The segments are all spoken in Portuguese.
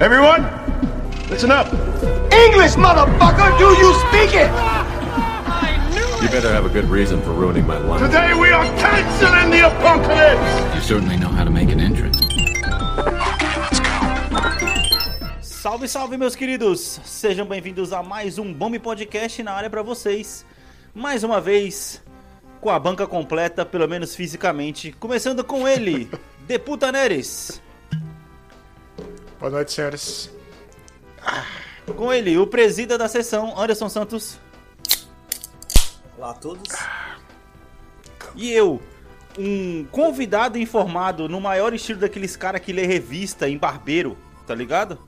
Everyone, listen up. English, motherfucker! Do you speak it? You better have a good reason for ruining my life. Today we are canceling the apocalypse. You certainly know how to make an entrance. Salve, salve, meus queridos! Sejam bem-vindos a mais um Bombe Podcast na área pra vocês. Mais uma vez, com a banca completa, pelo menos fisicamente. Começando com ele, Deputa Neres. Boa noite, senhores. Com ele, o presida da sessão, Anderson Santos. Olá a todos. E eu, um convidado informado no maior estilo daqueles caras que lê revista em barbeiro, tá ligado?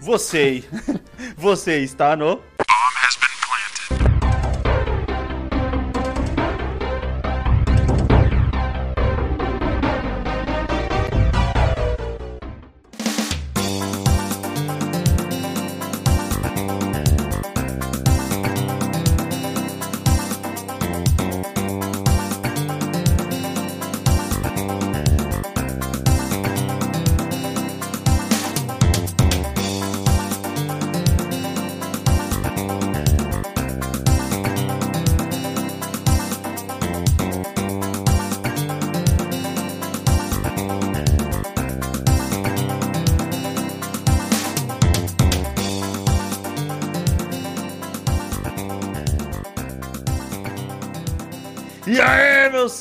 Você, você está no...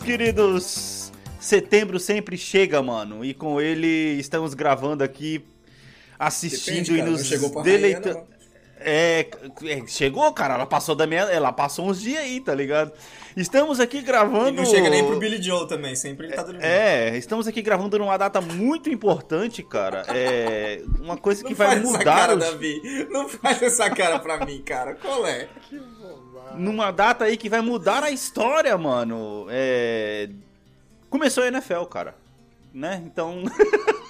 queridos? Setembro sempre chega, mano. E com ele estamos gravando aqui, assistindo Depende, e cara, nos não chegou pra deleitando. não. É, é, chegou, cara. Ela passou da minha. Ela passou uns dias aí, tá ligado? Estamos aqui gravando. E não chega nem pro Billy Joe também, sempre ele tá dormindo. É, estamos aqui gravando numa data muito importante, cara. É uma coisa que Não vai faz essa mudar cara, os- Davi. Não faz essa cara pra mim, cara. Qual é? Numa data aí que vai mudar a história, mano. É... Começou a NFL, cara. Né? Então.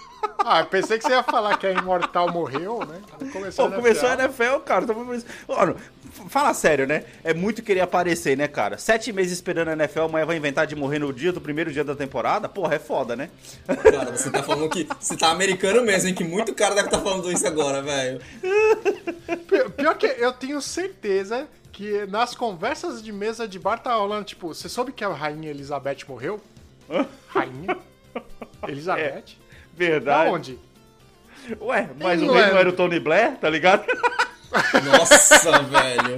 Ah, eu pensei que você ia falar que a Imortal morreu, né? Começou Pô, começou a NFL, cara. Tô. Mano, fala sério, né? É muito querer aparecer, né, cara? Sete meses esperando a NFL, amanhã vai inventar de morrer no dia do primeiro dia da temporada? Porra, é foda, né? Cara, você tá falando que. Você tá americano mesmo, hein? Que muito cara deve estar falando isso agora, velho. Pi- Pior que eu tenho certeza que nas conversas de mesa de bar tá rolando, tipo, você soube que a rainha Elizabeth morreu? Rainha? Elizabeth? Da Verdade. onde? Ué, mas o Não rei é- não era o Tony Blair, tá ligado? Nossa, velho.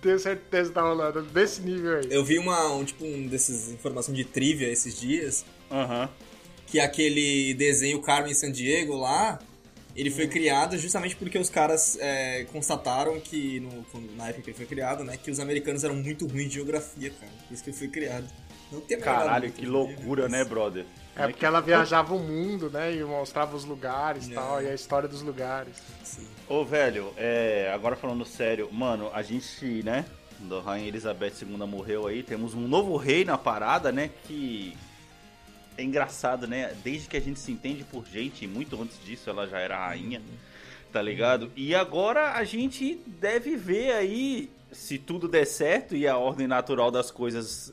Tenho certeza que tá rolando desse nível aí. Eu vi uma, um, tipo, um desses informação de trivia esses dias. Aham. que aquele desenho Carmen San Diego lá, ele foi criado justamente porque os caras é, constataram que, no, quando- na época que ele foi criado, né, que os americanos eram muito ruins de geografia, cara. Por isso que ele foi criado. Não tem a Caralho, que loucura, né, brother? É porque ela viajava o mundo, né? E mostrava os lugares e É. tal, e a história dos lugares. Sim. Ô, velho, é, agora falando sério, mano, a gente, né, da Rainha Elizabeth II morreu aí, temos um novo rei na parada, né, que é engraçado, né, desde que a gente se entende por gente, muito antes disso ela já era rainha, tá ligado? E agora a gente deve ver aí, se tudo der certo e a ordem natural das coisas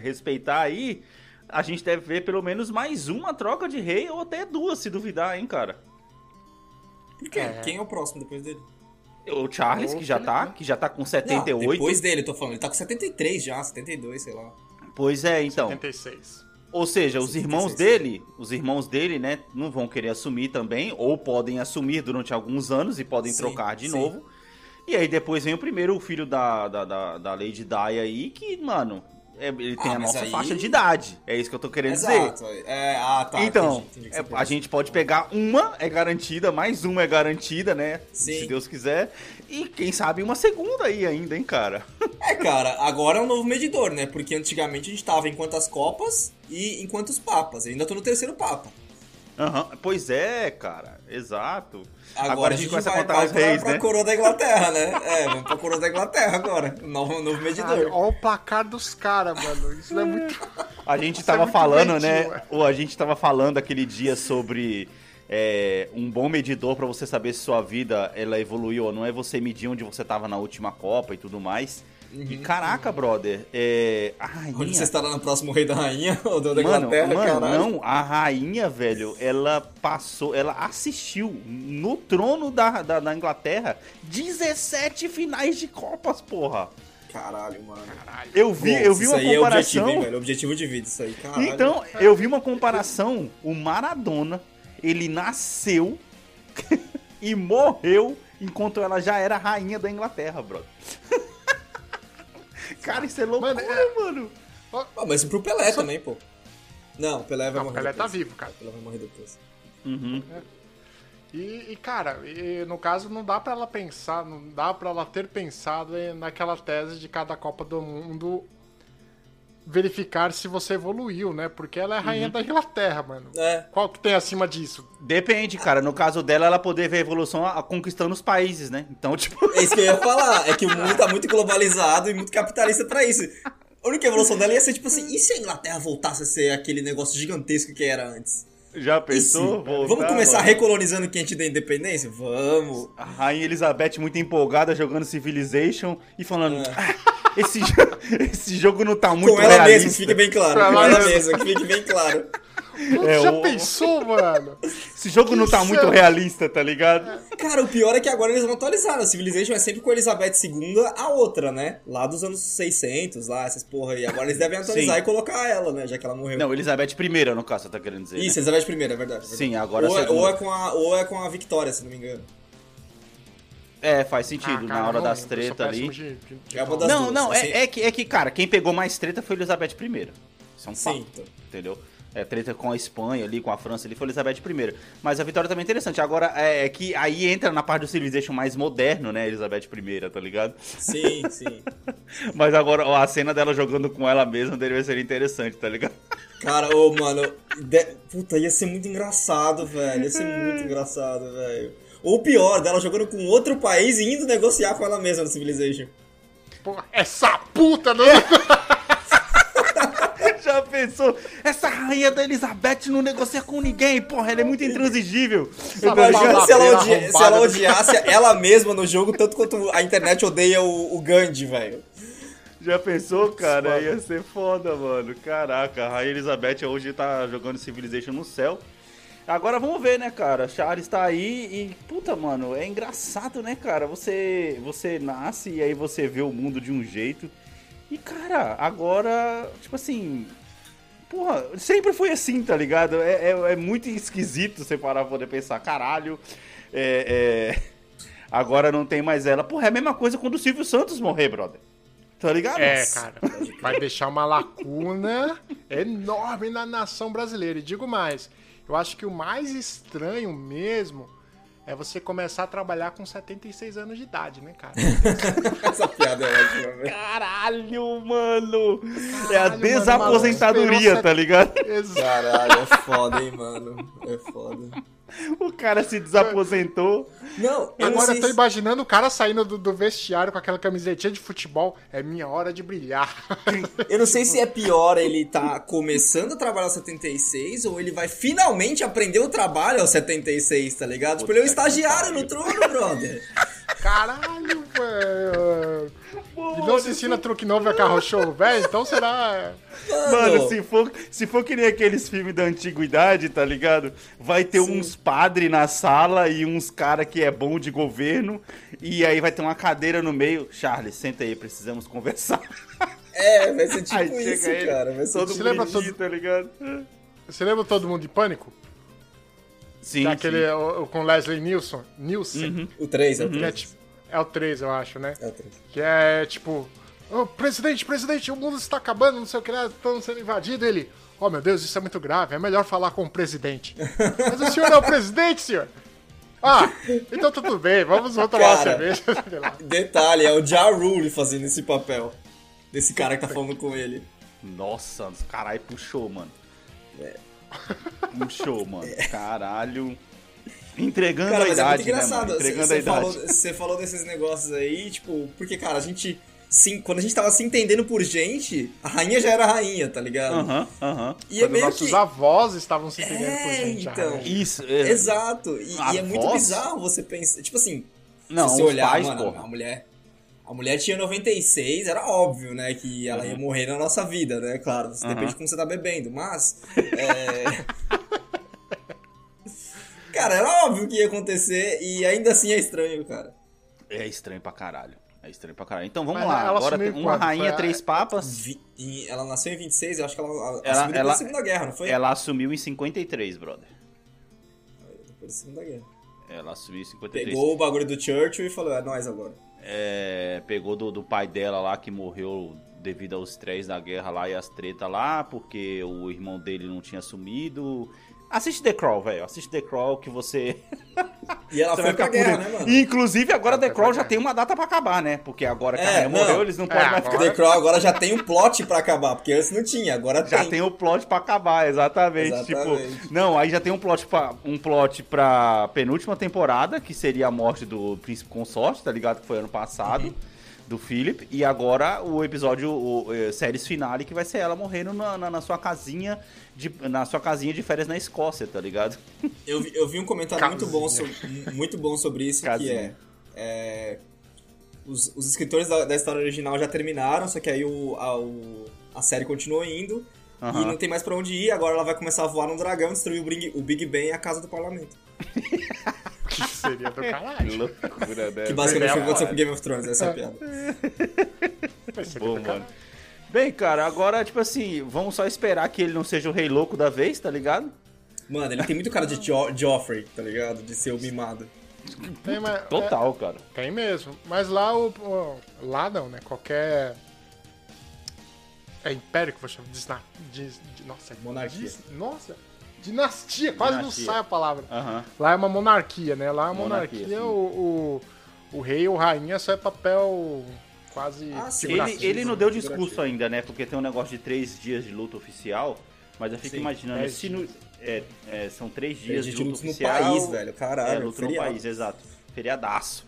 respeitar aí, a gente deve ver pelo menos mais uma troca de rei ou até duas, se duvidar, hein, cara? Por quê? É. Quem é o próximo depois dele? O Charles, que já tá, que já tá com Não, 78. depois dele, eu tô falando. Ele tá com 73 já, 72, sei lá. Pois é, então. 76. Ou seja, os 76. irmãos dele, os irmãos dele, né, não vão querer assumir também, ou podem assumir durante alguns anos e podem trocar de novo. E aí depois vem o primeiro, o filho da, da, da, da Lady Di aí, que, mano, é- ele tem Ah, a nossa aí- faixa de idade. É isso que eu tô querendo dizer. Exato. É, ah, tá. então, entendi, entendi é, a gente pode pegar uma, é garantida, mais uma é garantida, né? Sim. Se Deus quiser. E quem sabe uma segunda aí ainda, hein, cara? É, cara, agora é um novo medidor, né? Porque antigamente a gente tava em quantas copas e em quantos papas. Eu ainda tô no terceiro papa. Aham, Pois é, cara, exato. Agora, a gente começa vai, a contar vai os pra, reis, pra né? coroa da Inglaterra, né? É, vamos pra coroa da Inglaterra agora. Novo, novo Cara, medidor. olha o placar dos caras, mano. Isso não é muito. A gente Isso é tava muito falando, né? Ou a gente tava falando aquele dia sobre é, um bom medidor pra você saber se sua vida ela evoluiu ou não é você medir onde você tava na última Copa e tudo mais. E caraca, brother, é. A rainha. Onde você estará no próximo Rei da Rainha? Ou da da Mano, Inglaterra, mano, caralho? não, a rainha, velho, ela passou, ela assistiu no trono da, da, da Inglaterra 17 finais de Copas, porra. Caralho, mano. Eu vi, Pô, eu vi isso uma aí é objetivo, comparação. hein, velho? Objetivo de vida, isso aí, caralho. então, eu vi uma comparação. O Maradona, ele nasceu e morreu enquanto ela já era rainha da Inglaterra, brother. Cara, isso é loucura, Mano, mano. é- Ah, mas pro Pelé também, pô. Não, o Pelé vai Não, o morrer Pelé depois. tá vivo, cara. O Pelé vai morrer depois. Uhum. E, e, cara, e, no caso não dá pra ela pensar, não dá pra ela ter pensado naquela tese de cada Copa do Mundo verificar se você evoluiu, né? Porque ela é a rainha da Inglaterra, mano. É. Qual que tem acima disso? Depende, cara. No caso dela, ela poder ver a evolução a- conquistando os países, né? Então, tipo. É isso que eu ia falar. É que o mundo tá muito globalizado e muito capitalista pra isso. A única evolução dela ia ser tipo assim: e se a Inglaterra voltasse a ser aquele negócio gigantesco que era antes? Já pensou? Voltar, Vamos começar mano? recolonizando quem a gente deu independência? Vamos. A Rainha Elizabeth muito empolgada jogando Civilization e falando: É. "Ah, esse, jo- esse jogo não tá muito Com ela realista. mesma, que fique bem claro. Com ela mesma. mesma, que fique bem claro. É, já o- pensou, mano? Esse jogo não tá Que muito céu. realista, tá ligado? Cara, o pior é que agora eles vão atualizar. A Civilization é sempre com a Elizabeth II, a outra, né? Lá dos anos 600, lá, essas porra aí. Agora eles devem atualizar Sim. e colocar ela, né? Já que ela morreu. Não, Elizabeth I, no caso, você tá querendo dizer. Isso, né? Elizabeth I, é verdade. é verdade. Sim, agora ou, é, ou, é com a, ou é com a Victoria, se não me engano. É, faz sentido. Ah, Na cara, hora eu não das tretas ali. de- de- de É das Não, duas, não, assim. é, é que, é que, cara, quem pegou mais treta foi Elizabeth I. Isso é um Sim, fato, então. entendeu? É, treta com a Espanha ali, com a França ali, foi Elizabeth I. Mas a vitória também é interessante. Agora, é, é que aí entra na parte do Civilization mais moderno, né, Elizabeth I, tá ligado? Sim, sim. Mas agora, ó, a cena dela jogando com ela mesma deveria ser interessante, tá ligado? Cara, ô, mano. de- Puta, ia ser muito engraçado, velho. Ia ser muito engraçado, velho. Ou pior, dela jogando com outro país e indo negociar com ela mesma no Civilization. Porra, essa puta não. Já pensou? Essa rainha da Elizabeth não negocia com ninguém, porra, ela é muito intransigível. Fala se, ela odia- se ela do- odiasse ela mesma no jogo, tanto quanto a internet odeia o, o Gandhi, velho. Já pensou, cara? Ia ser foda, mano. Caraca, a Rainha Elizabeth hoje tá jogando Civilization no céu. Agora vamos ver, né, cara? Charles tá aí e, puta, mano, é engraçado, né, cara? Você, você nasce e aí você vê o mundo de um jeito. E, cara, agora, tipo assim. Porra, sempre foi assim, tá ligado? É, é, é muito esquisito você parar pra poder pensar, caralho. É, é, Agora não tem mais ela. Porra, é a mesma coisa quando o Silvio Santos morrer, brother. Tá ligado? É, cara. Vai deixar uma lacuna enorme na nação brasileira. E digo mais, eu acho que o mais estranho mesmo é você começar a trabalhar com 76 anos de idade, né, cara? Essa piada é ótima, velho. Caralho, mano! é a Caralho, mano, desaposentadoria, esperou tá ligado? Caralho, é foda, hein, mano. É foda. O cara se desaposentou. Não, eu Agora eu tô imaginando o cara saindo do, do vestiário com aquela camisetinha de futebol. É minha hora de brilhar. Eu não sei se é pior ele tá começando a trabalhar aos 76 ou ele vai finalmente aprender o trabalho aos 76, tá ligado? Tipo, ele é um estagiário no trono, brother. Caralho, velho. E não se ensina truque novo a carro show, velho? Então será. Mano, se for, se for que nem aqueles filmes da antiguidade, tá ligado? Vai ter uns padres na sala e uns cara que é bom de governo. E aí vai ter uma cadeira no meio. Charles, senta aí, precisamos conversar. É, vai ser tipo aí isso, cara. Vai ser todo Você lembra todo- tá ligado? Você lembra todo mundo de pânico? Sim, Que é aquele sim. o- o com Leslie Nielsen. Nielsen. o 3, é o Que é, 3. tipo, é o 3, eu acho, né? É o 3. Que é tipo. "Ô, presidente, presidente, o mundo está acabando, não sei o que estamos sendo invadidos. Ele. Oh meu Deus, isso é muito grave, é melhor falar com o presidente. Mas o senhor é o presidente, senhor? Ah, então tudo bem, vamos, vamos tomar uma Cara. cerveja. sei lá. Detalhe, é o Ja Rule fazendo esse papel. Desse cara que tá falando com ele. Nossa, caralho, puxou, mano. É. Puxou, mano. Caralho. Entregando Cara, a é idade, muito né, mano? Entregando a Você idade. falou, você falou desses negócios aí, tipo, porque, cara, a gente. Sim, quando a gente tava se entendendo por gente, a rainha já era rainha, tá ligado? Aham, aham. E é Quando meio nossos que. avós estavam se entendendo por É, gente. já, então. Isso. é- Exato. E, A e é muito bizarro você pensar. Tipo assim, Não, se você olhar, pais, mano, porra. a mulher. A mulher tinha 96, era óbvio, né? Que ela ia morrer na nossa vida, né? Claro, isso depende de como você tá bebendo, mas. É... cara, era óbvio que ia acontecer e ainda assim é estranho, cara. É estranho pra caralho. É estranho pra caralho. Então vamos Mas lá. ela Agora tem uma rainha, a- três papas. Vi- ela nasceu em 26, eu acho que ela, ela, Ela- assumiu depois ela- da Segunda Guerra, não foi? Ela assumiu em 53, brother. Depois da Segunda Guerra. Ela assumiu em 53. Pegou o bagulho do Churchill e falou, é nós agora. É, pegou do, do pai dela lá que morreu devido aos estresse da guerra lá e as tretas lá, porque o irmão dele não tinha assumido. Assiste The Crawl, velho. Assiste The Crawl que você. E ela você foi pra ficar guerra, né, mano? Inclusive, agora Ela The Crawl já tem uma data pra acabar, né? Porque agora que a É, rainha não. morreu, eles não É, podem mais ficar. The Crow agora já tem um plot pra acabar, porque antes não tinha, agora Já tem. tem o plot pra acabar, exatamente. Exatamente. Tipo, não, aí já tem um plot pra, um plot pra penúltima temporada, que seria a morte do príncipe consorte, tá ligado? Que foi ano passado, Uhum. Do Philip. E agora o episódio, o, eh, séries finale, que vai ser ela morrendo na, na, na sua casinha, de, na sua casinha de férias na Escócia, tá ligado? Eu vi, eu vi um comentário muito bom, so- muito bom sobre isso, que é, Casinha. é, os, os escritores da, da história original já terminaram, só que aí o, a, o- a série continuou indo e Aham. não tem mais pra onde ir, agora ela vai começar a voar num dragão, destruir o Big, o Big Ben e a casa do parlamento. Que seria do Que caralho. loucura, né? Que basicamente foi o que aconteceu é. com Game of Thrones, essa é a piada. Bom, mano. Bem, cara, agora, tipo assim, vamos só esperar que ele não seja o rei louco da vez, tá ligado? Mano, ele tem muito cara de jo Joffrey, tá ligado? De ser o mimado. Tem, mas- Total, cara. é, tem mesmo. Mas lá o, o- Lá não, né? Qualquer. É império que você chama? Disna... Dis... di- Nossa, é Monarquia. dis- Nossa! Dinastia, quase Dinastia. não sai a palavra. Aham. Lá é uma monarquia, né? Lá é uma Monarquia, monarquia, o, o, o rei ou rainha só é papel quase Ah. Ele, ele não deu figurativo. discurso ainda, né? Porque tem um negócio de três dias de luta oficial. Mas eu fico Sim, imaginando, se no, é, é, são três dias de luta luta no oficial. país, velho, caralho, É, luta no país, exato. Feriadaço.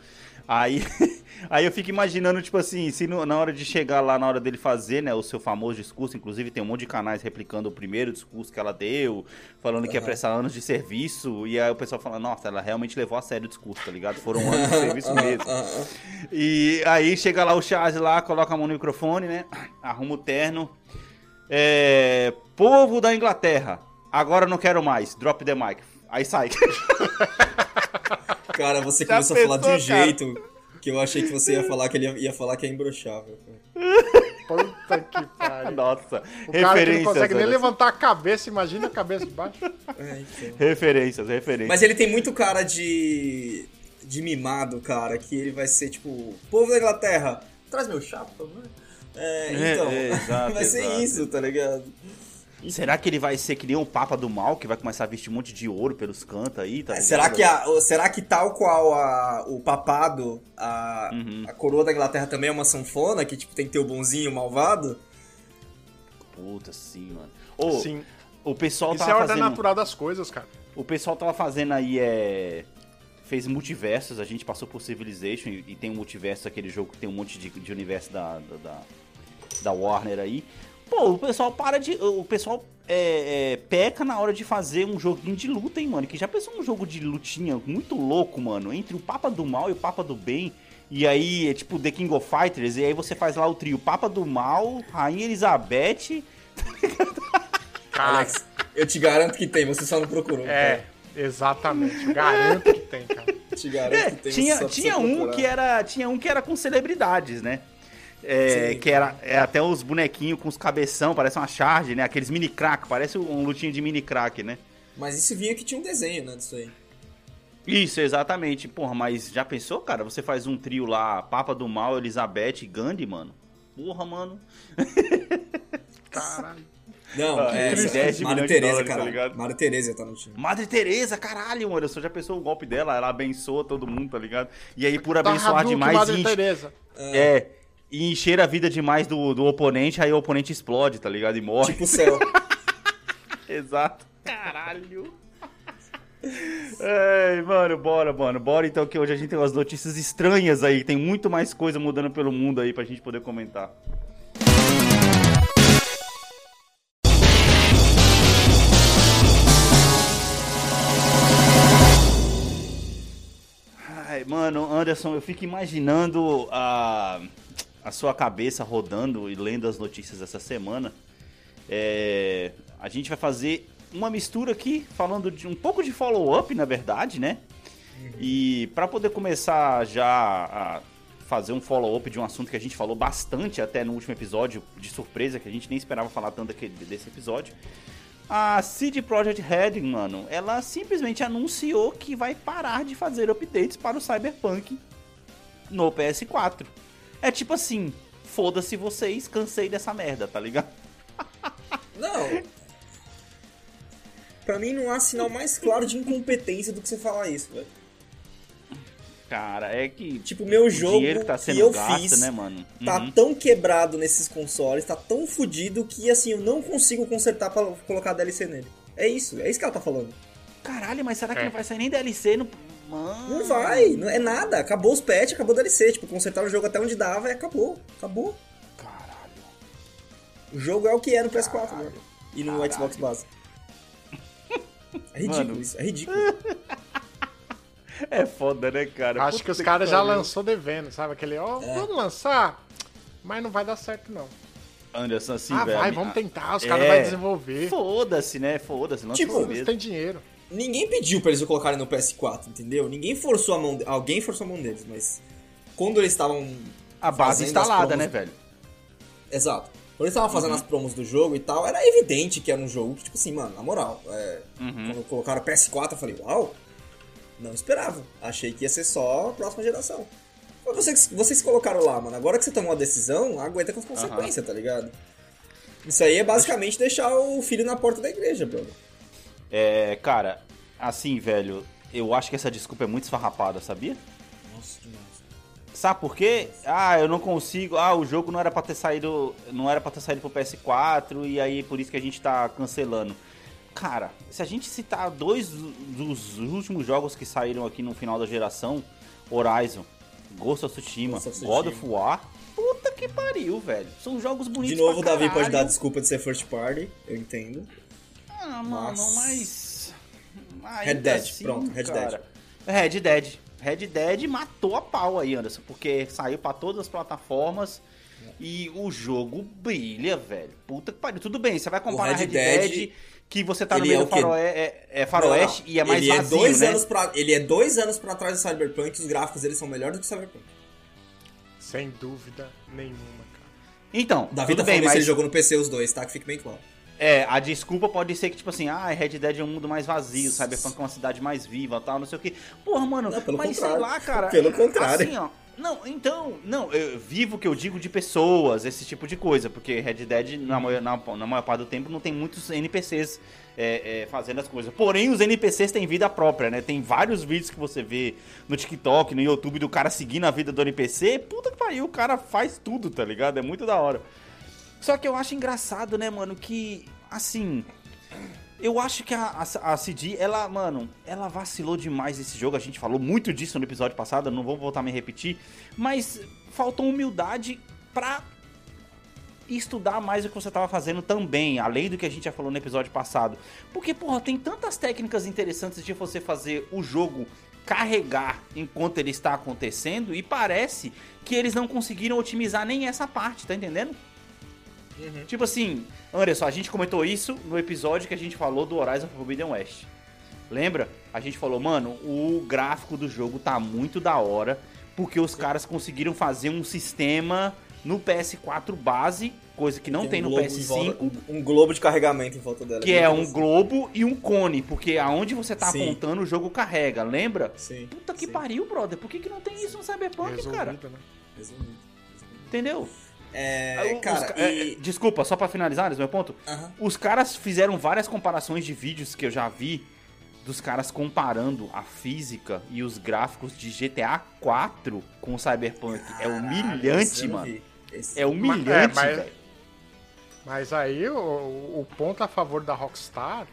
Aí, aí eu fico imaginando, tipo assim, se no- na hora de chegar lá, na hora dele fazer, né, o seu famoso discurso, inclusive tem um monte de canais replicando o primeiro discurso que ela deu, falando que ia prestar anos de serviço, e aí o pessoal fala, nossa, ela realmente levou a sério o discurso, tá ligado? Foram anos de serviço mesmo. E aí chega lá o Charles lá, coloca a mão no microfone, né? Arruma o terno. É, povo da Inglaterra, agora não quero mais. Drop the mic. Aí sai. Cara, você Já começou a falar de um pensou, cara? jeito que eu achei que você ia falar que ele ia, ia falar que é imbrochável. Puta que pariu. Nossa, O cara que não consegue nem levantar a cabeça, imagina a cabeça de baixo. É, então. Referências, referências. Mas ele tem muito cara de. de mimado, cara, que ele vai ser tipo, povo da Inglaterra, traz meu chá, por favor. É, É, então, é, exato, vai ser exato. isso, tá ligado? Será que ele vai ser que nem o Papa do Mal, que vai começar a vestir um monte de ouro pelos cantos aí, tá ligado? Será que, a, será que tal qual a, o papado, a, Uhum. a coroa da Inglaterra também é uma sanfona, que tipo, tem que ter o bonzinho o malvado? Puta, sim, mano. Ô, Sim. o pessoal Isso é a ordem fazendo... natural das coisas, cara. O pessoal tava fazendo aí, é... Fez multiversos, a gente passou por Civilization e, e tem um multiverso, aquele jogo que tem um monte de, de universo da, da, da Warner aí. Pô, o pessoal para de... O pessoal é, é, peca na hora de fazer um joguinho de luta, hein, mano? Que já pensou um jogo de lutinha muito louco, mano? Entre o Papa do Mal e o Papa do Bem. E aí, é tipo The King of Fighters, e aí você faz lá o trio Papa do Mal, Rainha Elizabeth... Cara, Alex, eu te garanto que tem, você só não procurou. é, exatamente. Garanto que tem, cara. cara. Te garanto É, que tem, tinha, só precisa tinha um procurar. que era tinha um que era com celebridades, né? É, que era é, até os bonequinhos com os cabeção, parece uma charge, né? Aqueles mini crack, parece um lutinho de mini crack, né? Mas isso vinha que tinha um desenho, né, disso aí. Isso, exatamente. Porra, mas já pensou, cara? Você faz um trio lá, Papa do Mal, Elizabeth e Gandhi, mano? Porra, mano. Caralho. Não, Ah, é, triste. 10 Mário milhões de Tereza, dólares, tá cara. ligado? Mário Tereza tá no time. Madre Teresa, caralho, mano. Você já pensou o golpe dela? Ela abençoa todo mundo, tá ligado? E aí, por Tá abençoar Hadouken, demais, Madre enche- Teresa. É. E encher a vida demais do, do oponente, aí o oponente explode, tá ligado? E morre. Tipo o céu. Exato. Caralho. Ei, mano, bora, mano. Bora então que hoje a gente tem umas notícias estranhas aí. Tem muito mais coisa mudando pelo mundo aí pra gente poder comentar. Ai, Ai, mano, Anderson, eu fico imaginando a, a sua cabeça rodando e lendo as notícias essa semana. É, a gente vai fazer uma mistura aqui, falando de um pouco de follow-up, na verdade, né? E para poder começar já a fazer um follow-up de um assunto que a gente falou bastante até no último episódio, de surpresa, que a gente nem esperava falar tanto desse episódio. A CD Projekt Red, mano, ela simplesmente anunciou que vai parar de fazer updates para o Cyberpunk no PS4. É tipo assim, foda-se vocês, cansei dessa merda, tá ligado? Não. Pra mim não há sinal mais claro de incompetência do que você falar isso, velho. Cara, é que Tipo, meu jogo que tá que eu gasto, fiz né, mano? tá Uhum. tão quebrado nesses consoles, tá tão fudido que assim, eu não consigo consertar pra colocar DLC nele. É isso, é isso que ela tá falando. Caralho, mas será que É. não vai sair nem DLC no. Mano. Não vai, não é nada. Acabou os patches, acabou o DLC. Tipo, consertaram o jogo até onde dava e acabou. Acabou. Caralho. O jogo é o que é no PS4 Caralho. agora. E no Caralho. Xbox base. É ridículo Mano. isso, é ridículo. É foda, né, cara? Acho Puta que os caras já lançou devendo, sabe? Aquele, ó, É. vamos lançar, mas não vai dar certo, não. Anderson, assim, ah, velho. vai, vamos tentar, os É. caras vão desenvolver. Foda-se, né? Foda-se. Lança Tipo, Eles vez. têm dinheiro. Ninguém pediu pra eles colocarem no PS4, entendeu? Ninguém forçou a mão. de- Alguém forçou a mão deles, mas. Quando eles estavam. A base instalada, promos- né, velho? Exato. Quando eles estavam fazendo Uhum. as promos do jogo e tal, era evidente que era um jogo que, tipo assim, mano, na moral, é, Uhum. quando colocaram o PS4, eu falei, uau, não esperava. Achei que ia ser só a próxima geração. Mas vocês, vocês colocaram lá, mano, agora que você tomou a decisão, aguenta com as consequências, tá ligado? Isso aí é basicamente deixar o filho na porta da igreja, brother. É, cara, assim, velho, eu acho que essa desculpa é muito esfarrapada, sabia? Nossa. Sabe por quê? Ah, eu não consigo. Ah, o jogo não era pra ter saído. Não era para ter saído pro PS4 e aí por isso que a gente tá cancelando. Cara, se a gente citar dois dos últimos jogos que saíram aqui no final da geração, Horizon, Ghost of Tsushima, Ghost of God of War, puta que pariu, velho. São jogos bonitos De novo, Davi pode dar desculpa de ser first party, eu entendo. Ah, mano, Mas- mas. Red Dead, assim, pronto, Red cara. Red Dead. Red Dead matou a pau aí, Anderson, porque saiu pra todas as plataformas e o jogo brilha, velho. Puta que pariu. Tudo bem, você vai comparar O Red Red Dead, Dead, que você tá no meio é do é, é faroeste Não, não. e é mais ele vazio, é dois né? Anos pra, ele é dois anos pra trás do Cyberpunk e os gráficos dele são melhores do que o Cyberpunk. Sem dúvida nenhuma, cara. Então, Davi tudo tá bem, mas ele jogou no PC os dois, tá? Que fique bem claro. É, a desculpa pode ser que, tipo assim, ah, Red Dead é um mundo mais vazio, Cyberpunk é uma cidade mais viva tal, não sei o que. Porra, mano, Não, pelo mas sei contrário. lá, cara. Pelo contrário. Assim, ó. Não, então, não, eu vivo o que eu digo de pessoas, esse tipo de coisa, porque Red Dead, na maior, na, na maior parte do tempo, não tem muitos NPCs é, é, fazendo as coisas. Porém, os NPCs têm vida própria, né? Tem vários vídeos que você vê no TikTok, no YouTube, do cara seguindo a vida do NPC. Puta que pariu, o cara faz tudo, tá ligado? É muito da hora. Só que eu acho engraçado, né, mano, que, assim... Eu acho que a, a, a CD, ela, mano, ela vacilou demais esse jogo. A gente falou muito disso no episódio passado, não vou voltar a me repetir. Mas faltou humildade pra estudar mais o que você tava fazendo também, além do que a gente já falou no episódio passado. Porque, porra, tem tantas técnicas interessantes de você fazer o jogo carregar enquanto ele está acontecendo e parece que eles não conseguiram otimizar nem essa parte, tá entendendo? Tipo assim, Anderson, a gente comentou isso no episódio que a gente falou do Horizon Forbidden West. Lembra? A gente falou, mano, o gráfico do jogo tá muito da hora, porque os caras conseguiram fazer um sistema no PS4 base, coisa que não tem, um no globo em PS5, volta- um, um globo de carregamento em volta dela. que é um globo e um cone, porque aonde você tá Sim. apontando o jogo carrega, lembra? Sim. Puta que sim. pariu, brother. Por que, que não tem isso no Cyberpunk, cara? Resolvido, né? Resumido. Entendeu? É, Os cara, ca- é, e... Desculpa, só pra finalizar esse meu ponto. Aham. Os caras fizeram várias comparações de vídeos que eu já vi dos caras comparando a física e os gráficos de GTA 4 com o Cyberpunk. é humilhante, mano. Esse- É humilhante, mas- velho. Mas aí o, o ponto a favor da Rockstar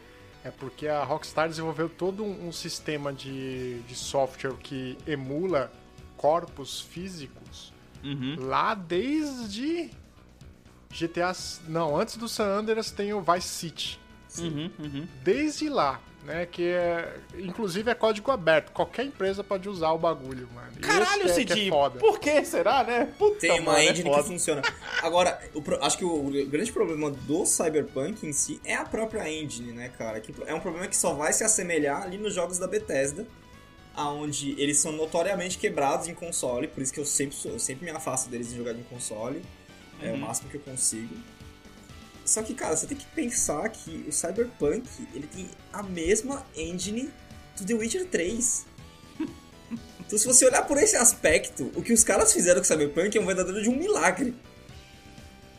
é porque a Rockstar desenvolveu todo um, um sistema de, de software que emula corpos físicos Uhum. lá desde GTA. Não, antes do San Andreas tem o Vice City. Uhum, uhum. Desde lá, né? Que é. Inclusive é código aberto. Qualquer empresa pode usar o bagulho, mano. E Caralho, esse que é, que Cid, é foda. por que será, né? Puta, Tem uma mano, é engine que foda. funciona. Agora, o acho que o, o grande problema do Cyberpunk em si é a própria engine, né, cara? Que é um problema que só vai se assemelhar ali nos jogos da Bethesda, aonde eles são notoriamente quebrados em console, por isso que eu sempre, eu sempre me afasto deles em jogar em console. É o Uhum. máximo que eu consigo. Só que, cara, você tem que pensar que o Cyberpunk, ele tem a mesma engine do The Witcher 3. Então, se você olhar por esse aspecto, o que os caras fizeram com o Cyberpunk é um verdadeiro de um milagre.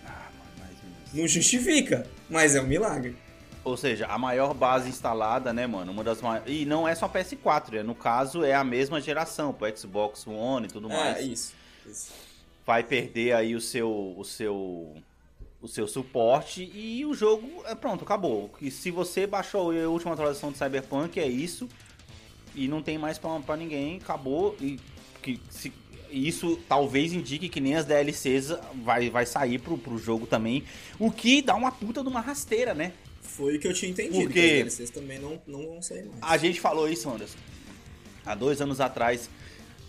Ah, mas- Não justifica, mas é um milagre. Ou seja, a maior base instalada, né, mano? Uma das maiores. E não é só PS4, né? No caso, é a mesma geração, pro Xbox One e tudo mais. É, isso. isso. vai perder aí o seu o seu o seu suporte e o jogo é pronto, acabou. E se você baixou a última atualização do Cyberpunk é isso e não tem mais pra ninguém, acabou e que se isso talvez indique que nem as DLCs vai, vai sair pro, pro jogo também, o que dá uma puta de uma rasteira, né? Foi o que eu tinha entendido. Por quê? Que as DLCs também não, não vão sair mais. A gente falou isso, Anderson, há dois anos atrás,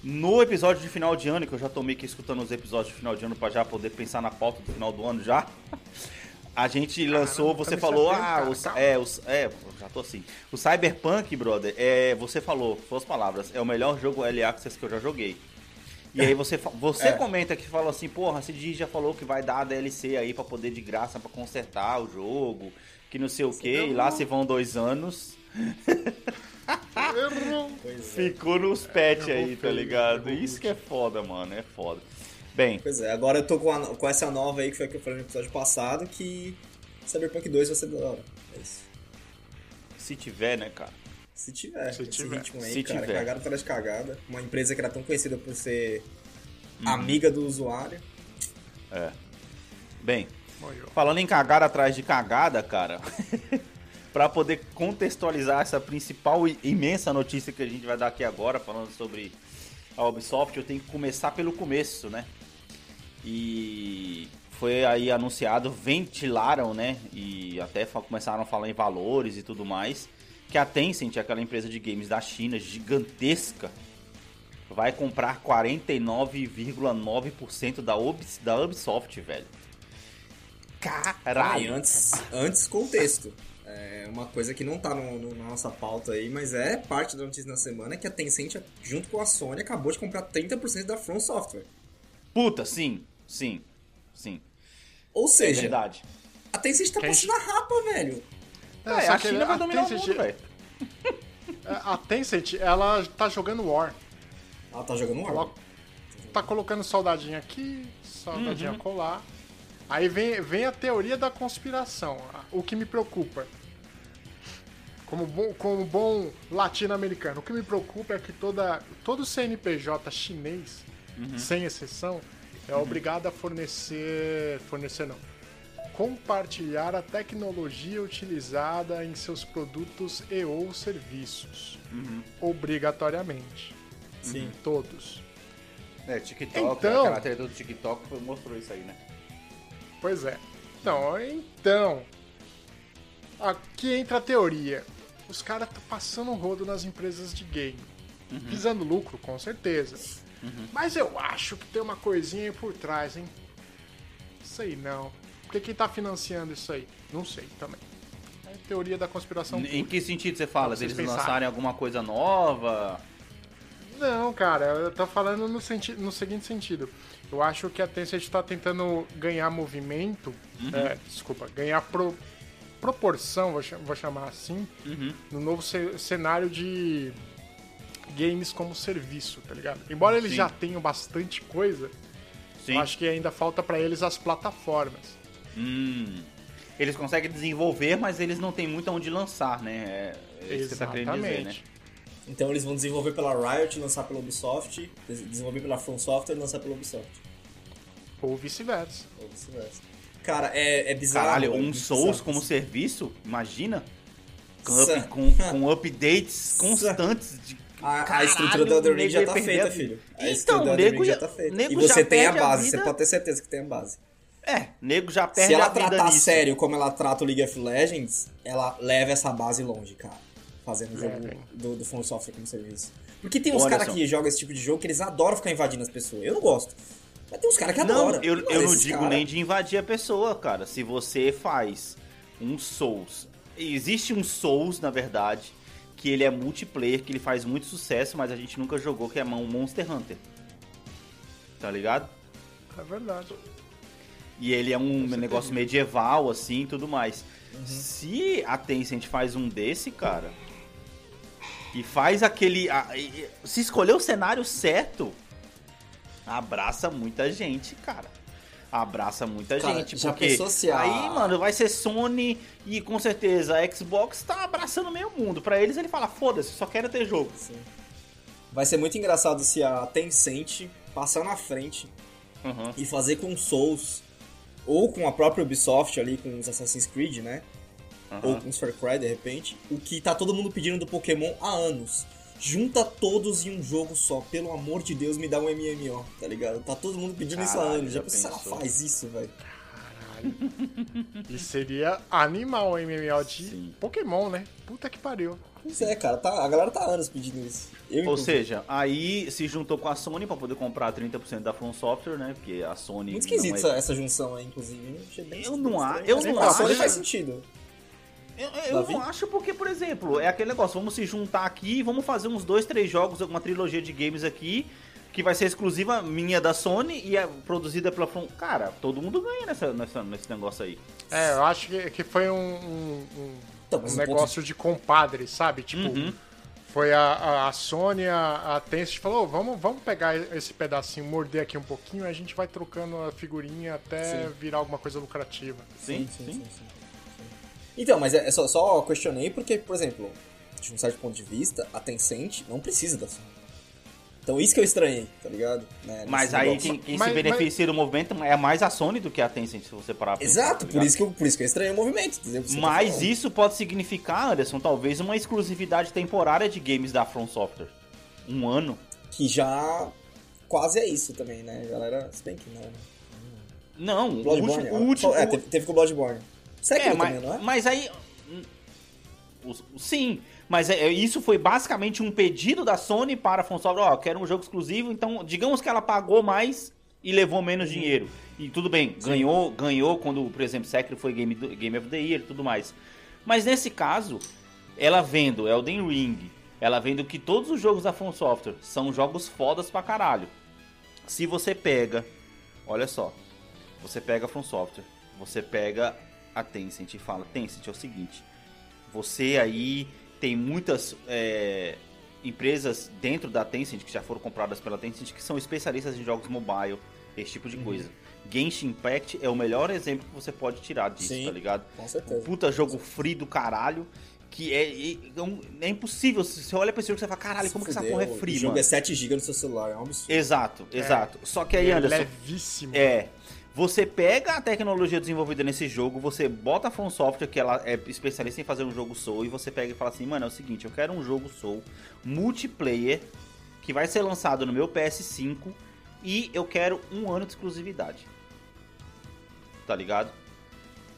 no episódio de final de ano, que eu já tô meio que escutando os episódios de final de ano pra já poder pensar na pauta do final do ano já. A gente lançou, você falou, sabendo, ah, cara, os, é, os, é, já tô assim. O Cyberpunk, brother, é, você falou, suas palavras, é o melhor jogo Early Access que eu já joguei. E aí você, você É. comenta que fala assim, porra, a CD já falou que vai dar a DLC aí pra poder de graça pra consertar o jogo, que não sei o que, e lá se vão dois anos. É. Ficou nos patch Errou aí, tá ligado? errou Isso muito. que é foda, mano, é foda. Bem, Pois é, agora eu tô com, a- com essa nova aí que foi que eu falei no episódio passado, que Cyberpunk 2 vai ser da hora. É isso. se tiver, né, cara? Se tiver, Se esse tiver. ritmo aí, Se cara, tiver. cagada atrás de cagada. Uma empresa que era tão conhecida por ser Uhum. amiga do usuário. Bem, Morreu. Falando em cagada atrás de cagada, cara, pra poder contextualizar essa principal e imensa notícia que a gente vai dar aqui agora, falando sobre a Ubisoft, eu tenho que começar pelo começo, né? E foi aí anunciado, ventilaram, né? E até começaram a falar em valores e tudo mais, que a Tencent, aquela empresa de games da China gigantesca, vai comprar 49,9% da, Ubis, da Ubisoft, velho. Aí, Caralho. antes, antes contexto. É uma coisa que não tá no, no- na nossa pauta aí, mas é parte da notícia na semana que a Tencent, junto com a Sony, acabou de comprar 30% da From Software. Puta, sim, sim, sim. Ou É seja, verdade. a Tencent tá passando a rapa, velho. É, só a China vai a dominar o Tencent- mundo, velho. A Tencent, ela tá jogando War. Ela tá jogando um Ela ar. tá colocando soldadinho aqui, soldadinho Uhum. colar. Aí vem, vem a teoria da conspiração. O que me preocupa. Como bom, como bom latino-americano, o que me preocupa é que toda, todo CNPJ chinês, Uhum. sem exceção, é obrigado a fornecer. Fornecer não. Compartilhar a tecnologia utilizada em seus produtos e ou serviços. Uhum. Obrigatoriamente. Sim. Todos. É, TikTok, Então- aquela treta do TikTok mostrou isso aí, né? Pois é. Então, então. Aqui entra a teoria. Os caras estão passando um rodo nas empresas de game. Visando lucro, com certeza. Mas eu acho que tem uma coisinha aí por trás, hein? Sei não. Porque quem tá financiando isso aí? Não sei também. É teoria da conspiração. Em pura. que sentido você fala? Vocês pensarem. lançarem alguma coisa nova? Não, cara, eu tô falando no, senti no seguinte sentido. Eu acho que a Tencent tá tentando ganhar movimento, é, desculpa, ganhar pro- proporção, vou, cha- vou chamar assim, Uhum. no novo ce- cenário de games como serviço, tá ligado? Embora eles Sim. já tenham bastante coisa, Sim. eu acho que ainda falta pra eles as plataformas. Hum. Eles conseguem desenvolver, mas eles não têm muito onde lançar, né? É, é isso que você tá querendo dizer, né? Então eles vão desenvolver pela Riot, lançar pela Ubisoft, des- desenvolver pela From Software e lançar pela Ubisoft. Ou vice-versa. Ou vice-versa. Cara, é, é bizarro. Caralho, é um muito Souls bizarro. como serviço? Imagina? Up- com, com updates constantes de. A, a Caralho, estrutura do Elden Ring já tá feita, a filho. A Então, estrutura do Elden Ring já tá feita. nego E você tem a perde a base, vida. você pode ter certeza que tem a base. É, nego já perde Se ela a vida tratar a nisso. sério como ela trata o League of Legends, ela leva essa base longe, cara. Fazendo o jogo Leva, hein? do, do From Software como serviço. Porque tem uns caras que jogam esse tipo de jogo que eles adoram ficar invadindo as pessoas. Eu não gosto. Mas tem uns caras que Não, adoram. eu, Mano, eu não digo cara- nem de invadir a pessoa, cara. Se você faz um Souls. Existe um Souls, na verdade, que ele é multiplayer, que ele faz muito sucesso, mas a gente nunca jogou, que é um Monster Hunter. Tá ligado? É verdade. E ele é um negócio medieval, assim, e tudo mais. Uhum. Se a Tencent faz um desse, cara, e faz aquele... se escolher o cenário certo, abraça muita gente, cara. Abraça muita Cara, gente. já porque pensou se a- aí, mano, vai ser Sony e com certeza a Xbox tá abraçando meio mundo. Pra eles ele fala, foda-se, só quero ter jogo. Vai ser muito engraçado se a Tencent passar na frente Uhum. e fazer com Souls ou com a própria Ubisoft ali, com os Assassin's Creed, né? Ou com Far Cry, de repente, o que tá todo mundo pedindo do Pokémon há anos. Junta todos em um jogo só, pelo amor de Deus, me dá um MMO, tá ligado? Tá todo mundo pedindo isso há Caralho, anos. Já já pensou ela pensou? faz isso, velho? E seria animal o MMO de Sim. Pokémon, né? Puta que pariu. Pois é, cara, tá, a galera tá há anos pedindo isso. Eu, Ou inclusive. seja, aí se juntou com a Sony pra poder comprar 30% da From Software, né? Porque a Sony. Muito esquisito não essa, é... essa junção aí, inclusive. Eu não a- eu não acho- Sony faz sentido. Eu, eu não acho porque, por exemplo, é aquele negócio, vamos se juntar aqui e vamos fazer uns dois, três jogos, uma trilogia de games aqui, que vai ser exclusiva minha da Sony e é produzida pela From. Cara, todo mundo ganha nessa, nessa, nesse negócio aí. É, eu acho que, que foi um, um- um- Então, um negócio de compadre, sabe? Tipo, Uhum. foi a, a, Sony, a, a Tencent falou, vamos, vamos pegar esse pedacinho, morder aqui um pouquinho, e a gente vai trocando a figurinha até Sim. virar alguma coisa lucrativa. Sim, sim. Então, mas é, é só, só questionei porque, por exemplo, de um certo ponto de vista, a Tencent não precisa da Sony. Então isso que eu estranhei, tá ligado? Né, Mas aí negócio. quem, quem Mas- se beneficia do movimento é mais a Sony do que a Tencent, se você parar pra pensar, Exato, tá por isso, que eu, por isso que eu estranhei o movimento. tá Mas falando. isso pode significar, Anderson, talvez uma exclusividade temporária de games da From Software. Um ano. Que já quase é isso também, né, galera? Se bem que não, né? Não, o Bloodborne. último. ah, O último é, teve, teve com o Bloodborne. Sekiro É, mas, também, não é? mas aí. hum, Sim, mas é- é- isso foi basicamente um pedido da Sony para a From Software. Ó, quero um jogo exclusivo, então digamos que ela pagou mais e levou menos Uhum. dinheiro. E tudo bem, ganhou, ganhou quando, por exemplo, Sekiro foi Game, Game of the Year e tudo mais. Mas nesse caso, ela vendo Elden Ring, ela vendo que todos os jogos da From Software são jogos fodas pra caralho. Se você pega, olha só, você pega a From Software, você pega a Tencent e fala, Tencent é o seguinte, você aí tem muitas é, empresas dentro da Tencent que já foram compradas pela Tencent que são especialistas em jogos mobile, esse tipo de Uhum. coisa. Genshin Impact é o melhor exemplo que você pode tirar disso, Sim. tá ligado? Com certeza. Puta jogo free do caralho, que é, é, é é impossível. Você olha pra esse jogo e você fala, caralho, como que essa Fudeu, porra é free, O jogo mano? é 7GB no seu celular, é um absurdo. Exato, exato. Só que aí, é Anderson, levíssimo. é. Você pega a tecnologia desenvolvida nesse jogo, você bota a From que ela é especialista em fazer um jogo Soul, e você pega e fala assim, mano, é o seguinte, eu quero um jogo Soul multiplayer que vai ser lançado no meu PS5 e eu quero um ano de exclusividade. Tá ligado?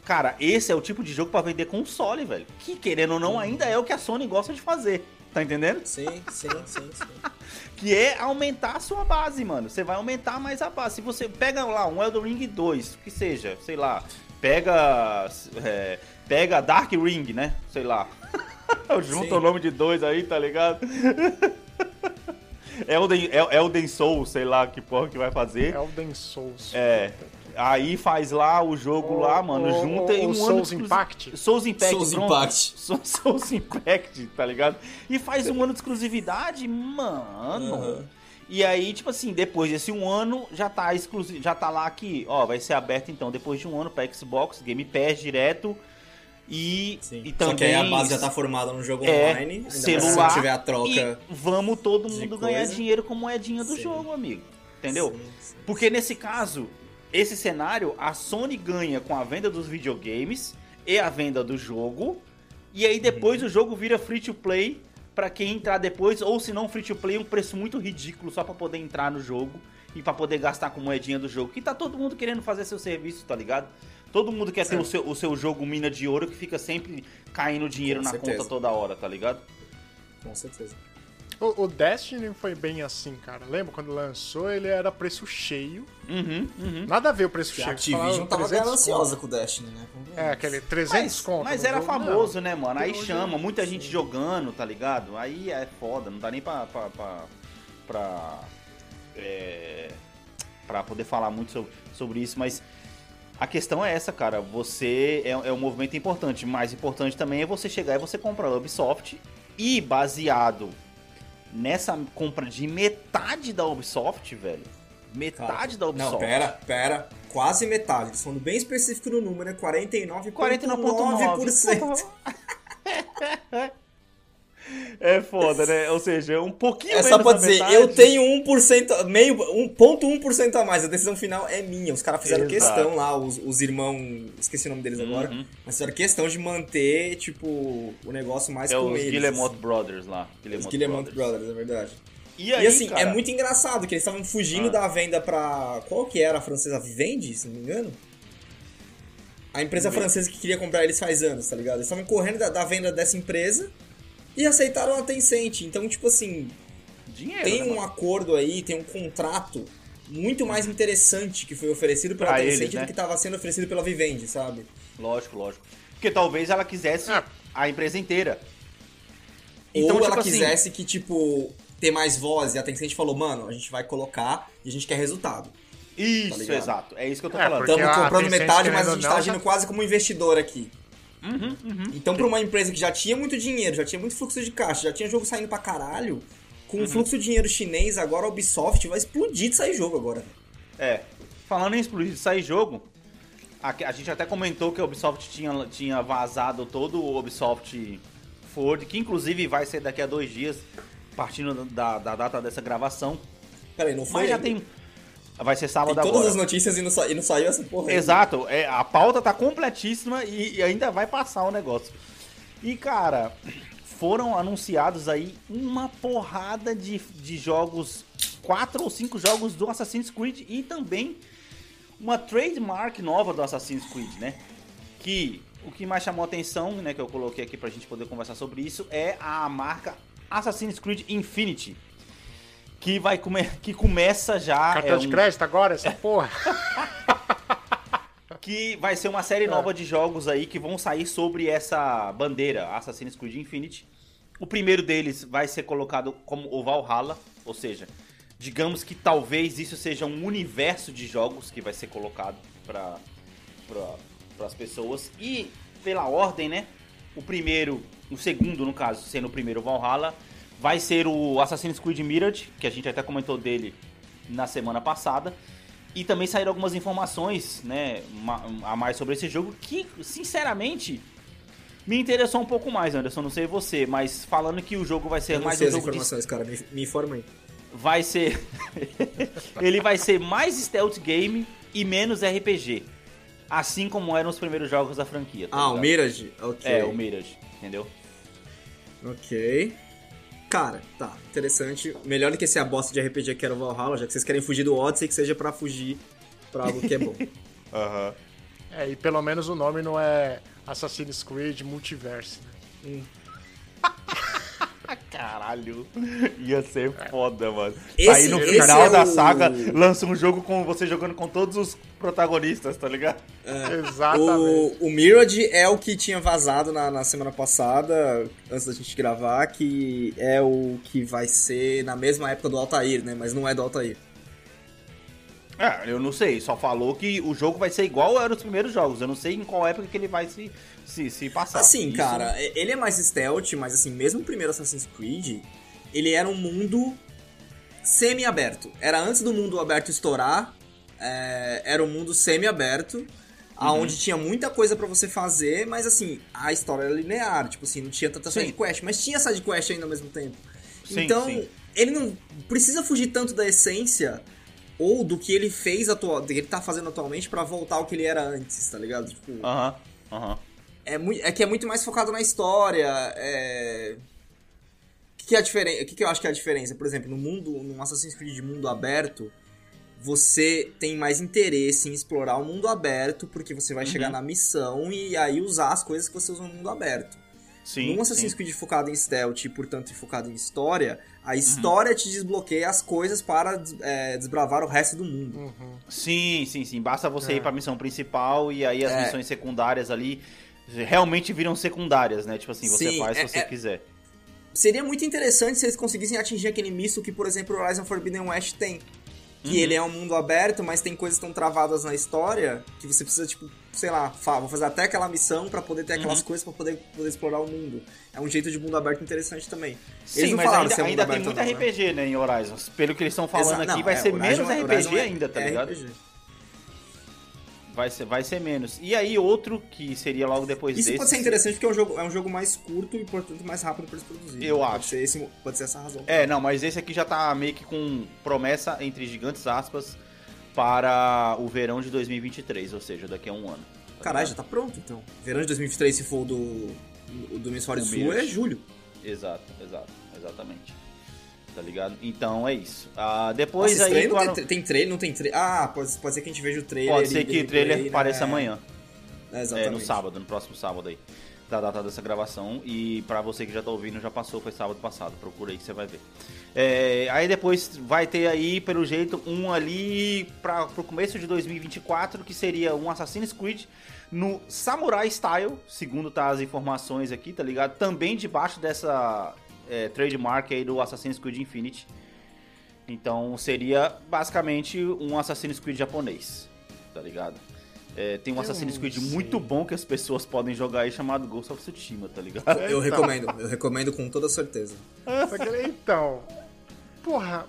Cara, esse é o tipo de jogo pra vender console, velho. Que querendo ou não, ainda é o que a Sony gosta de fazer. Tá entendendo? Sim, sim, sim, sim. Que é aumentar a sua base, mano. Você vai aumentar mais a base. Se você pega lá um Elden Ring 2, que seja, sei lá, pega. é, pega Dark Ring, né? Sei lá. Sim. o nome de dois aí, tá ligado? Elden, El- Elden Soul, sei lá que porra que vai fazer. Elden Souls. É. Aí faz lá o jogo O- lá, mano, o- junta e um o ano Souls de exclusi- Impact? Souls Impact, Souls pronto. Impact. Sou- Souls Impact, tá ligado? E faz um ano de exclusividade, mano. Aham. E aí, tipo assim, depois desse um ano, já tá exclusivo, já tá lá aqui, ó, vai ser aberto então depois de um ano pra Xbox, Game Pass direto e, Sim. e Só também que aí a base já tá formada no jogo é, online. Celular se tiver a troca. e vamos todo mundo ganhar dinheiro com moedinha do Sim. jogo, amigo. Entendeu? Sim, sim. Porque nesse caso, esse cenário, a Sony ganha com a venda dos videogames e a venda do jogo. E aí depois Uhum. o jogo vira free to play pra quem entrar depois, ou se não free to play, um preço muito ridículo só pra poder entrar no jogo e pra poder gastar com moedinha do jogo. Que tá todo mundo querendo fazer seu serviço, tá ligado? Todo mundo quer ter o seu, o seu jogo mina de ouro que fica sempre caindo dinheiro Com na certeza. conta toda hora, tá ligado? Com certeza. O, o Destiny foi bem assim, cara. Lembra quando lançou, ele era preço cheio. Uhum, uhum. Nada a ver o preço E a cheio. Activision tava 300 gananciosa com o Destiny, né? É, aquele 300 Mas, conto. mas era jogo. famoso, Não. né, mano? Aí Hoje chama, muita gente jogando, tá ligado? Aí é foda, não dá nem pra. pra, pra, pra, é, pra poder falar muito sobre, sobre isso, mas a questão é essa, cara. Você é, é um movimento importante. Mais importante também é você chegar e você comprar a Ubisoft e baseado nessa compra de metade da Ubisoft, velho. Metade da Ubisoft. Não, pera, pera. Quase metade. Eles sendo bem específico no número, é 49,9%. 49,9%. É foda, né? Ou seja, um pouquinho É só menos pra dizer, metade. eu tenho 1%, meio, 1.1% a mais. A decisão final é minha. Os caras fizeram Exato. Uhum. questão lá, os, os irmãos. Esqueci o nome deles agora. Mas fizeram questão de manter, tipo, o negócio mais É com os eles. Guillemot Brothers lá. Os Guillemot Guillemot Brothers, é verdade. E aí, e assim, cara, é muito engraçado que eles estavam fugindo Ah. da venda pra. Qual que era a francesa? Vivendi, se não me engano? A empresa Vivendi. francesa que queria comprar eles faz anos, tá ligado? Eles estavam correndo da, da venda dessa empresa e aceitaram a Tencent. Então, tipo assim, dinheiro, tem né, um mano? acordo aí, tem um contrato muito mais interessante que foi oferecido pela Pra Tencent eles, né? do que estava sendo oferecido pela Vivendi, sabe? Lógico, lógico. Porque talvez ela quisesse É. a empresa inteira. Ou Então, tipo ela assim- quisesse que, tipo, ter mais voz e a Tencent falou, mano, a gente vai colocar e a gente quer resultado. Isso, Tá exato. É isso que eu tô É, falando. Estamos comprando metade, mas a ou gente não, tá já- agindo quase como um investidor aqui. Uhum, Então, pra uma empresa que já tinha muito dinheiro, já tinha muito fluxo de caixa, já tinha jogo saindo pra caralho, com Uhum. o fluxo de dinheiro chinês, agora a Ubisoft vai explodir de sair jogo agora. É. Falando em explodir, sair jogo, a, a gente até comentou que a Ubisoft tinha, tinha vazado todo o Ubisoft Forward, que inclusive vai ser daqui a dois dias, partindo da, da data dessa gravação. Pera aí, não foi? Mas já tem. Vai ser sábado Tem todas agora. as notícias e não, sa- e não saiu essa porra. Exato, é, a pauta tá completíssima e, e ainda vai passar o negócio. E cara, foram anunciados aí uma porrada de, de jogos, quatro ou cinco jogos do Assassin's Creed e também uma trademark nova do Assassin's Creed, né? Que o que mais chamou atenção, né, que eu coloquei aqui pra gente poder conversar sobre isso, é a marca Assassin's Creed Infinity. Que vai come que começa já. Cartão é de um- crédito agora, essa porra. que vai ser uma série nova de jogos aí que vão sair sobre essa bandeira, Assassin's Creed Infinity. O primeiro deles vai ser colocado como o Valhalla, ou seja, digamos que talvez isso seja um universo de jogos que vai ser colocado para para as pessoas e pela ordem, né? O primeiro, o segundo no caso, sendo o primeiro Valhalla, vai ser o Assassin's Creed Mirage, que a gente até comentou dele na semana passada. E também saíram algumas informações, né, a mais sobre esse jogo que, sinceramente, me interessou um pouco mais, Anderson. Não sei você, mas falando que o jogo vai ser mais um jogo de informações, cara. Me, me informa aí. vai ser. ele vai ser mais stealth game e menos RPG. Assim como eram os primeiros jogos da franquia. tá Ah, o ligado? Mirage? Ok. É, o Mirage, entendeu? Ok. Cara, tá, interessante. Melhor do que ser a bosta de RPG que era o Valhalla, já que vocês querem fugir do Odyssey, que seja pra fugir pra algo que é bom. Aham. É, e pelo menos o nome não é Assassin's Creed Multiverse, né? Caralho, ia ser foda, mano. Esse- Aí no final é da o- saga, lança um jogo com você jogando com todos os protagonistas, tá ligado? Exatamente. o, o Mirage é o que tinha vazado na, na semana passada, antes da gente gravar, que é o que vai ser na mesma época do Altair, né? Mas não é do Altair. É, eu não sei, só falou que o jogo vai ser igual era os primeiros jogos. Eu não sei em qual época que ele vai se, se, se passar. Assim, Isso- cara, ele é mais stealth, mas assim, mesmo o primeiro Assassin's Creed, ele era um mundo semi-aberto. Era antes do mundo aberto estourar, é, era um mundo semi-aberto, aonde tinha muita coisa pra você fazer, mas assim, a história era linear, tipo assim, não tinha tanta Sim. side quest, mas tinha side quest ainda ao mesmo tempo. Sim, então, sim. ele não precisa fugir tanto da essência ou do que ele fez atual, do que ele tá fazendo atualmente pra voltar ao que ele era antes, tá ligado? Tipo, Aham, aham. É, mui- é que é muito mais focado na história. É... O que, que é a diferença? O que, que eu acho que é a diferença? Por exemplo, no mundo, num Assassin's Creed de mundo aberto, você tem mais interesse em explorar o mundo aberto, porque você vai Uhum. chegar na missão e aí usar as coisas que você usa no mundo aberto. Sim. Num Assassin's sim. Creed focado em stealth e, portanto, focado em história, Uhum. a história te desbloqueia as coisas para é, desbravar o resto do mundo. Uhum. Sim, sim, sim. Basta você É. ir pra missão principal e aí as É. missões secundárias ali realmente viram secundárias, né? Tipo assim, você Sim, faz é- se você é- quiser. Seria muito interessante se eles conseguissem atingir aquele misto que, por exemplo, o Horizon Forbidden West tem. Que Uhum. ele é um mundo aberto, mas tem coisas estão travadas na história que você precisa, tipo, sei lá, vou fazer até aquela missão pra poder ter aquelas Uhum. coisas pra poder, poder explorar o mundo. É um jeito de mundo aberto interessante também. Sim, não mas ainda, é ainda tem muito não, né? RPG, né, em Horizon. Pelo que eles estão falando Exa- aqui, não, vai é, ser Horizon- menos Horizon RPG é- ainda, tá é ligado? RPG. Vai ser, vai ser menos. E aí, outro que seria logo depois Isso desse. pode ser interessante porque é um jogo, é um jogo mais curto e, portanto, mais rápido pra eles produzirem. Eu Pode acho. Ser esse, pode ser essa razão. É, não, mas esse aqui já tá meio que com promessa, entre gigantes aspas, para o verão de 2023, ou seja, daqui a um ano. tá Caralho, já tá pronto, então. Verão de 2023, se for do, o do Hemisfério Sul, é julho. Exato, exato, exatamente. Tá ligado? Então é isso. Ah, depois Nossa, aí. claro, tem, tem trailer, não tem trailer. Ah, pode, pode ser que a gente veja o trailer. pode ser que o trailer né? apareça amanhã. É, É, exatamente. no sábado, no próximo sábado aí. Da data dessa gravação. E pra você que já tá ouvindo, já passou, foi sábado passado. Procura aí que você vai ver. É, aí depois vai ter aí, pelo jeito, um ali pra, pro começo de 2024, que seria um Assassin's Creed no Samurai Style, segundo tá as informações aqui, tá ligado? Também debaixo dessa é, trademark aí do Assassin's Creed Infinity. Então seria basicamente um Assassin's Creed japonês, tá ligado? É, tem um Eu Assassin's Creed sei. muito bom que as pessoas podem jogar aí chamado Ghost of Tsushima, tá ligado? Eu recomendo, eu recomendo com toda certeza. Só que, então, porra,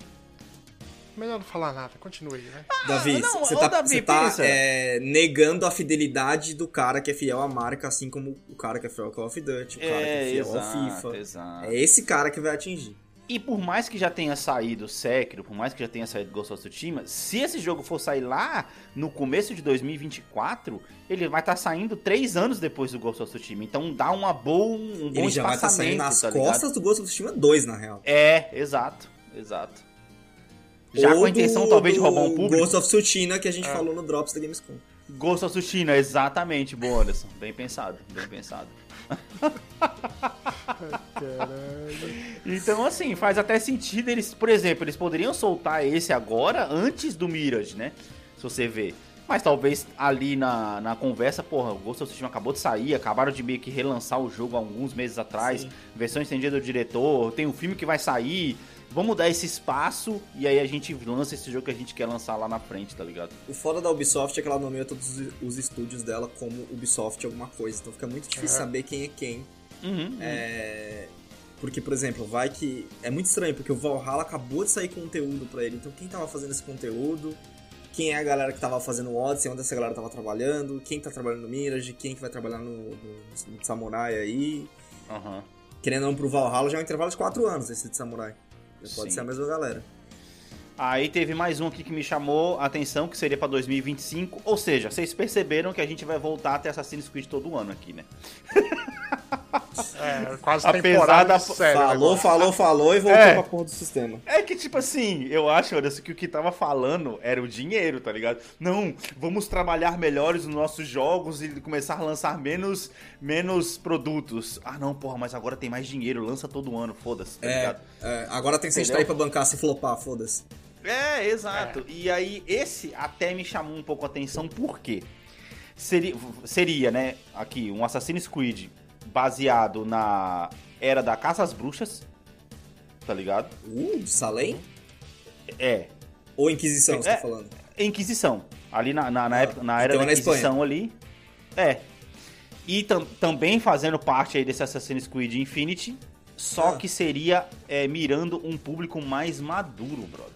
melhor não falar nada, continue aí, né? Davi, Ah, não, você tá, Davi, tá, é, negando a fidelidade do cara que é fiel à marca, assim como o cara que é fiel ao Call of Duty, o cara que é fiel ao FIFA. exato. É esse cara que vai atingir. E por mais que já tenha saído Sekiro, por mais que já tenha saído Ghost of Tsushima, se esse jogo for sair lá no começo de 2024, ele vai estar saindo três anos depois do Ghost of Tsushima. Então dá uma boa, um bom Ele já vai estar saindo espaçamento, nas tá ligado? costas do Ghost of Tsushima 2, na real. É, exato, exato. Já Ou com a intenção do- talvez de roubar um público. Ghost of Tsushima que a É. gente falou no Drops da Gamescom. Ghost of Tsushima, exatamente, boa, Anderson. Bem pensado, bem pensado. Então, assim, faz até sentido eles, por exemplo, eles poderiam soltar esse agora antes do Mirage, né? Se você ver. Mas talvez ali na, na conversa, porra, o Ghost of Tsushima acabou de sair, acabaram de meio que relançar o jogo alguns meses atrás, versão estendida do diretor, tem um filme que vai sair, vamos dar esse espaço e aí a gente lança esse jogo que a gente quer lançar lá na frente, tá ligado? O foda da Ubisoft é que ela nomeia todos os- os estúdios dela como Ubisoft alguma coisa, então fica muito difícil saber quem é quem. Uhum. É... Porque, por exemplo, vai que. É muito estranho, porque o Valhalla acabou de sair conteúdo pra ele. Então, quem tava fazendo esse conteúdo? Quem é a galera que tava fazendo o Odyssey? Onde essa galera tava trabalhando? Quem tá trabalhando no Mirage? Quem que vai trabalhar no, no, no Samurai aí? Aham. Querendo ou não pro Valhalla, já é um intervalo de 4 anos esse de Samurai. Pode Sim. ser a mesma galera. Aí teve mais um aqui que me chamou a atenção, que seria pra 2025. Ou seja, vocês perceberam que a gente vai voltar a ter Assassin's Creed todo ano aqui, né? É, quase Apesar temporada da- séria. falou, agora. falou, falou e voltou É. pra porra do sistema. É que, tipo assim, eu acho, Anderson, que o que tava falando era o dinheiro, tá ligado? Não, vamos trabalhar melhores nos nossos jogos e começar a lançar menos, menos produtos. Ah, não, porra, mas agora tem mais dinheiro, lança todo ano, foda-se, tá É, ligado? é, agora tem que Entendeu? aí pra bancar se flopar, foda-se. É, exato. E aí, esse até me chamou um pouco a atenção, por quê? Seria, seria, né, aqui, um Assassin's Creed baseado na era da Caça às Bruxas, tá ligado? Uh, Salem? É, Ou Inquisição, você É. tá falando? Inquisição. Ali na, na, na Ah, época, na era então da é. Inquisição ali. É. E tam- também fazendo parte aí desse Assassin's Creed Infinity, só Ah. que seria é, mirando um público mais maduro, brother.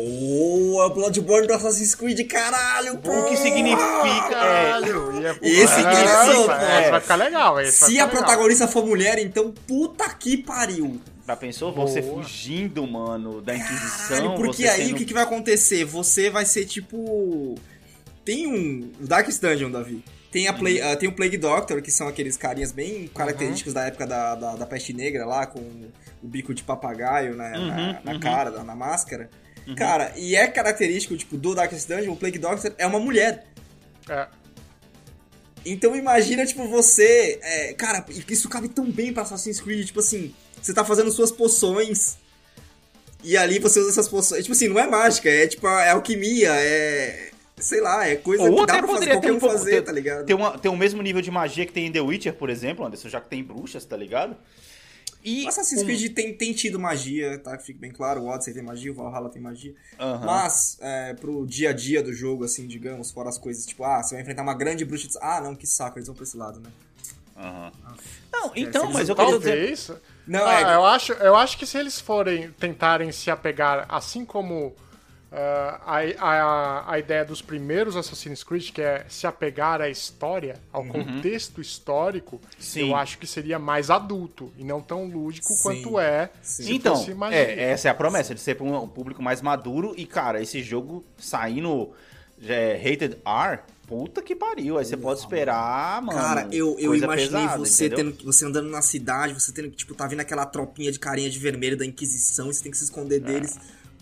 Oh, é o Bloodborne do Assassin's Creed, caralho, O que significa. É, Caralho, ia- Esse significa- vai- é. vai ficar legal. esse Se ficar a legal. protagonista for mulher, então puta que pariu. já pensou? Você Boa. fugindo, mano, da Inquisição. Caralho, porque você aí sendo- o que, que vai acontecer? Você vai ser tipo. Tem um. O Dark Dungeon, Davi. Tem, a Play, Uhum. ah, tem o Plague Doctor, que são aqueles carinhas bem característicos da época da, da, da peste negra lá, com o bico de papagaio na, na, Uhum, na uhum. cara, na, na máscara. Cara, e é característico, tipo, do Darkest Dungeon, o Plague Doctor é uma mulher. É. Então imagina, tipo, você. é, cara, isso cabe tão bem pra Assassin's Creed, tipo assim, você tá fazendo suas poções. E ali você usa essas poções. Tipo assim, não é mágica, é tipo, é alquimia, é. Sei lá, é coisa Ou que dá pra fazer qualquer um fazer, ter, tá ligado? Ter, uma, ter o mesmo nível de magia que tem em The Witcher, por exemplo, Anderson, já que tem bruxas, tá ligado? E O Assassin's um- Creed tem, tem tido magia, tá? Que fique bem claro. O Odyssey tem magia, o Valhalla tem magia. Aham. Mas, é, pro dia a dia do jogo, assim, digamos, fora as coisas, tipo, ah, você vai enfrentar uma grande bruxa. de- Ah, não, que saco, eles vão pra esse lado, né? Aham. Não, então, se mas eu quero dizer. Não, Ah, é. eu, acho, eu acho que se eles forem tentarem se apegar, assim como a, a, a ideia dos primeiros Assassin's Creed, que é se apegar à história, ao contexto histórico, Uhum. Sim. eu acho que seria mais adulto e não tão lúdico Sim. quanto é se Então, é, essa é a promessa, de ser pra um público mais maduro. E, cara, esse jogo saindo é, Rated R, puta que pariu. Aí você pode esperar, mano. Cara, eu, eu imaginei pesada, você entendeu? tendo que- você andando na cidade, você tendo que, tipo, tá vindo aquela tropinha de carinha de vermelho da Inquisição, e você tem que se esconder deles.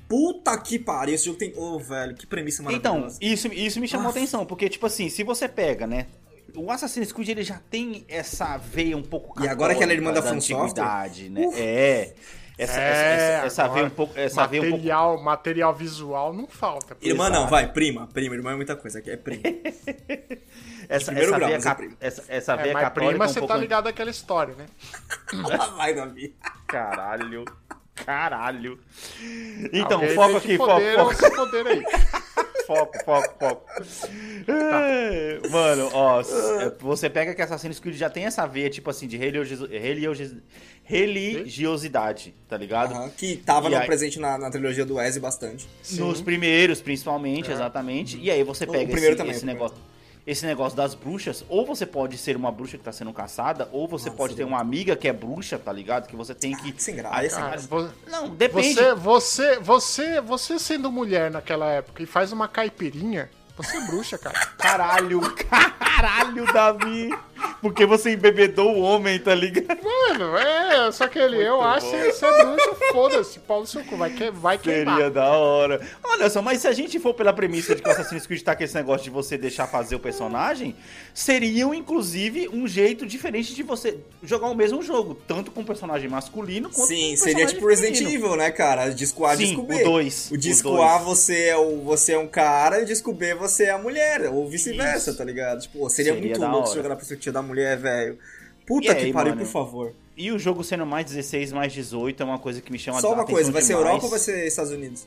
Puta que pariu, esse jogo tem. Ô, velho, que premissa Então, maravilhosa. isso, isso me chamou Ah. atenção, porque, tipo assim, se você pega, né? O Assassin's Creed ele já tem essa veia um pouco E agora que ela é irmã da católica Software? antiguidade, né? É. Essa, É, essa, essa, veia um pouco. Essa veia um pouco. material, material visual não falta. Irmã não, vai, prima. Prima, irmã é muita coisa, aqui é prima. Essa, primeiro essa grau, veia, é prima. essa, essa É, veia mas católica prima, um você pouco. tá ligado àquela história, né? Lá vai, Davi. Caralho. Caralho. Então, Alguém foco aqui, foco, foder, foco, se foder aí. foco, foco, foco. É, Mano, ó, s- é, você pega que Assassin's Creed já tem essa veia, tipo assim, de religiosi- religiosi- religiosidade, tá ligado? Que tava no aí- presente na, na trilogia do Ezio bastante. Nos primeiros, principalmente, exatamente. E aí você pega primeiro esse, também, esse o primeiro. Negócio. Esse negócio das bruxas, ou você pode ser uma bruxa que tá sendo caçada, ou você pode ter uma amiga que é bruxa, tá ligado? Que você tem que. que sem graça. Aí, Cara, vo- Não, depende. Você, você, você, você sendo mulher naquela época e faz uma caipirinha, você é bruxa, cara. Caralho, caralho, Davi. Porque você embebedou o homem, tá ligado? Mano, é, só que ele, eu acho que você é bruxa, foda-se, pau no seu cu, vai, que, vai queimar. Seria da hora. Olha só, mas se a gente for pela premissa de que o Assassin's Creed tá com esse negócio de você deixar fazer o personagem, seriam, inclusive, um jeito diferente de você jogar o mesmo jogo, tanto com o personagem masculino quanto com Sim, o seria personagem tipo Resident feminino. Evil, né, cara? Disco A, Sim, disco B. o dois, O o disco dois. A você é, o, você é um cara e o disco B você é a mulher, ou vice-versa, Isso. tá ligado? Tipo, seria, Seria muito louco hora. se jogar na perspectiva da mulher, velho. Puta E que aí, pariu, mano? por favor. E o jogo sendo mais 16, mais 18 é uma coisa que me chama Só uma coisa, vai ser demais. Europa ou vai ser Estados Unidos?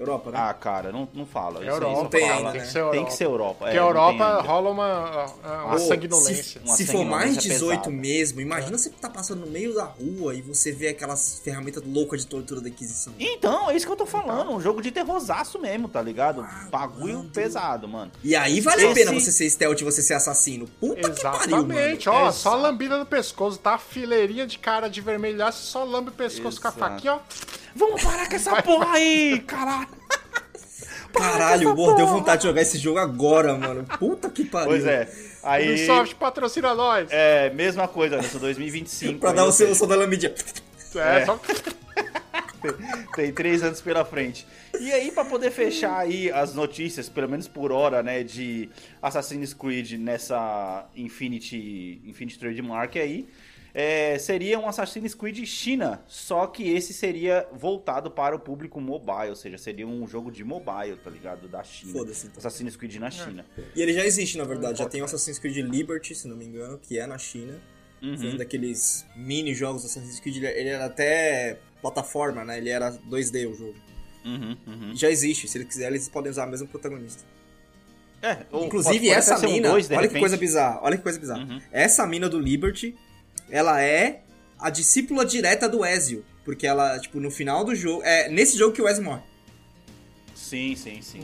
Europa, né? Ah, cara, não, não fala. Europa, Não tem fala- ainda, tem né? que ser Europa. Tem que ser Europa. Porque é, a Europa rola uma, uma Ô, sanguinolência. Se, Uma se for mais sanguinolência 18 pesada. mesmo, imagina você tá passando no meio da rua e você vê aquelas ferramentas loucas de tortura da Inquisição. Então, é isso que eu tô falando. Um jogo de terrorzaço mesmo, tá ligado? Ah, Bagulho mano. pesado, mano. E aí vale a Esse- pena você ser stealth e você ser assassino. Puta que pariu, mano. Exatamente, ó, Exato. só lambida no pescoço, tá? Fileirinha de cara de vermelhaço, só lambe o pescoço com a Exato. faquinha, ó. Vamos parar com essa porra aí, caralho. Caralho, pô, deu vontade de jogar esse jogo agora, mano. Puta que pariu. Pois é. Aí, Ubisoft patrocina nós. é, mesma coisa, Anderson, 2025. Pra dar o seu som da lambidinha. É, é. só Tem três anos pela frente. E aí, pra poder fechar aí as notícias, pelo menos por hora, né, de Assassin's Creed nessa Infinity, Infinity Trademark aí, é, seria um Assassin's Creed China, só que esse seria voltado para o público mobile, ou seja, seria um jogo de mobile, tá ligado? Da China. Foda-se, então. Assassin's Creed na China. E ele já existe, na verdade. Já tem o Assassin's Creed Liberty, se não me engano, que é na China. Uhum. Foi um daqueles mini jogos do Assassin's Creed. Ele ele era até plataforma, né? Ele era 2D o jogo. Uhum, uhum. Já existe. Se eles quiserem, eles podem usar o mesmo protagonista. É, ou Inclusive, pode- pode essa ser um mina, dois, olha que repente. coisa bizarra, olha que coisa bizarra. Uhum. Essa mina do Liberty, ela é a discípula direta do Ezio. Porque ela, tipo, no final do jogo. É nesse jogo que o Ezio morre. Sim, sim, sim.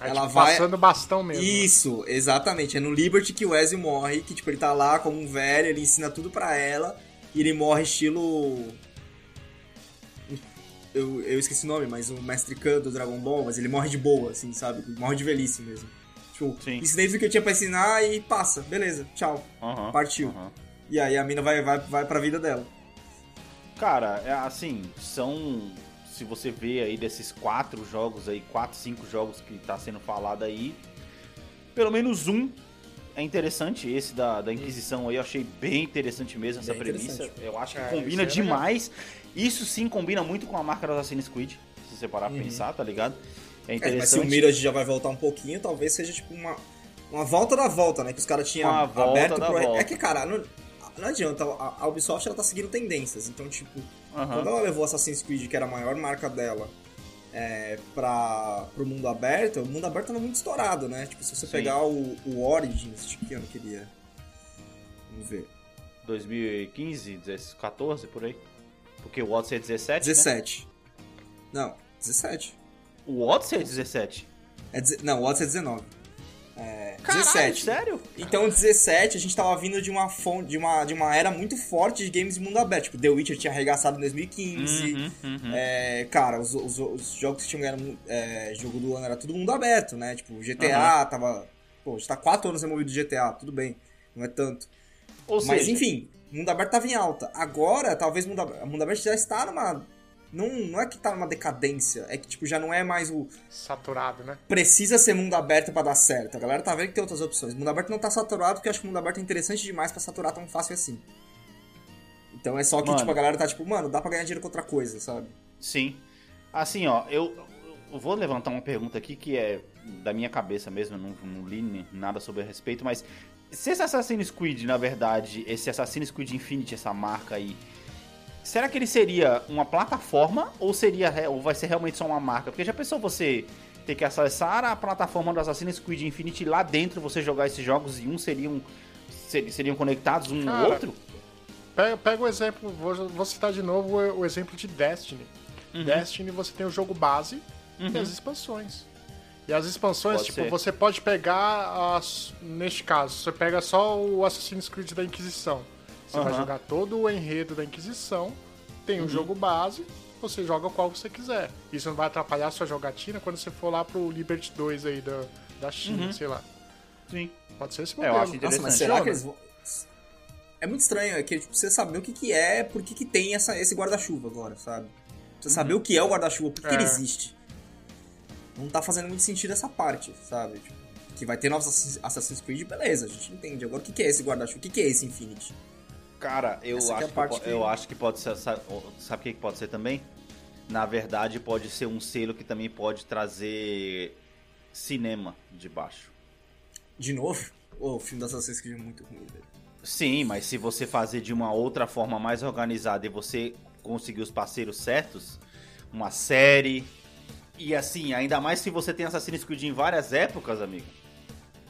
é, Ela tipo, vai- passando bastão mesmo. Isso, exatamente. É no Liberty que o Ezio morre, que tipo, ele tá lá como um velho, ele ensina tudo pra ela, e ele morre estilo. Eu, eu esqueci o nome, mas o Mestre Khan do Dragon Ball, mas ele morre de boa, assim, sabe? Morre de velhice mesmo. Tipo, Sim. ensinei tudo que eu tinha pra ensinar e passa, beleza, tchau. Partiu. E aí a mina vai, vai, vai pra vida dela. Cara, é assim, são se você vê aí desses quatro jogos aí, quatro, cinco jogos que tá sendo falado aí, pelo menos um é interessante. Esse da, da Inquisição aí eu achei bem interessante mesmo essa Bem premissa. Eu acho que É, combina isso é demais. Isso sim combina muito com a marca do Assassin's Creed, se você parar pra pensar, tá ligado? É É, interessante. mas se o Mirage já vai voltar um pouquinho, talvez seja tipo uma, uma volta da volta, né? Que os caras tinham aberto da pro. volta. É que, cara, não, não adianta. A, a Ubisoft ela tá seguindo tendências. Então, tipo, Aham. quando ela levou Assassin's Creed, que era a maior marca dela, é, pra, pro mundo aberto, o mundo aberto tava muito estourado, né? Tipo, se você Sim. pegar o, o Origins, de que ano que ele é? Vamos ver. 2015, 16, 14, por aí. Porque o Odyssey é 17, né? 17. Não, 17. O Odyssey é 17. É, não, o Odyssey é 19. É, Caralho, 17. sério? Então, 17, a gente tava vindo de uma fonte, de uma, de uma era muito forte de games de mundo aberto. Tipo, The Witcher tinha arregaçado em 2015. Uhum, uhum. É, cara, os, os, os jogos que tinham ganhado é, jogo do ano era tudo mundo aberto, né? Tipo, GTA tava. Pô, a gente tá 4 anos removido do GTA, tudo bem. Não é tanto. Ou Mas seja, enfim, mundo aberto tava em alta. Agora, talvez mundo mundo aberto já está numa. Não, não é que tá numa decadência, é que tipo, já não é mais o Saturado, né? precisa ser mundo aberto pra dar certo. A galera tá vendo que tem outras opções. Mundo aberto não tá saturado porque eu acho que o mundo aberto é interessante demais pra saturar tão fácil assim. Então é só que Mano. tipo, a galera tá tipo, mano, dá pra ganhar dinheiro com outra coisa, sabe? Sim. Assim, ó, eu, eu vou levantar uma pergunta aqui que é da minha cabeça mesmo, eu não, não li nada sobre a respeito, mas se esse Assassin's Creed, na verdade, esse Assassin's Creed Infinity, essa marca aí, será que ele seria uma plataforma ou seria ou vai ser realmente só uma marca? Porque já pensou você ter que acessar a plataforma do Assassin's Creed Infinity lá dentro, você jogar esses jogos e um seriam ser- seriam conectados um Cara, outro? Pega, pega o exemplo, vou, vou citar de novo o, o exemplo de Destiny. Uhum. Destiny você tem o jogo base e as expansões. E as expansões, Pode tipo, ser. você pode pegar, as, neste caso, você pega só o Assassin's Creed da Inquisição. Você vai. Uhum. jogar todo o enredo da Inquisição, tem o jogo base, você joga qual você quiser. Isso não vai atrapalhar a sua jogatina quando você for lá pro Liberty 2 aí da, da China, Uhum. sei lá. Sim. Pode ser esse É, eu modelo. acho Nossa, mas Interessante. será que eles vão. É muito estranho, é que tipo, você saber o que, que é, por que, que tem essa, esse guarda-chuva agora, sabe? Você saber o que é o guarda-chuva, por que, que ele É. existe. Não tá fazendo muito sentido essa parte, sabe? Tipo, que vai ter novos Assassin's- Assassin's Creed, beleza, a gente entende. Agora o que, que é esse guarda-chuva? O que, que é esse Infinity? Cara, eu, Essa é acho, a que, po- que- eu acho que pode ser. Sabe, o que pode ser também? Na verdade, pode ser um selo que também pode trazer cinema de baixo. De novo? Ô, o filme do Assassin's Creed é muito ruim, velho. Sim, mas se você fazer de uma outra forma mais organizada e você conseguir os parceiros certos, uma série. E assim, ainda mais se você tem Assassin's Creed em várias épocas, amigo.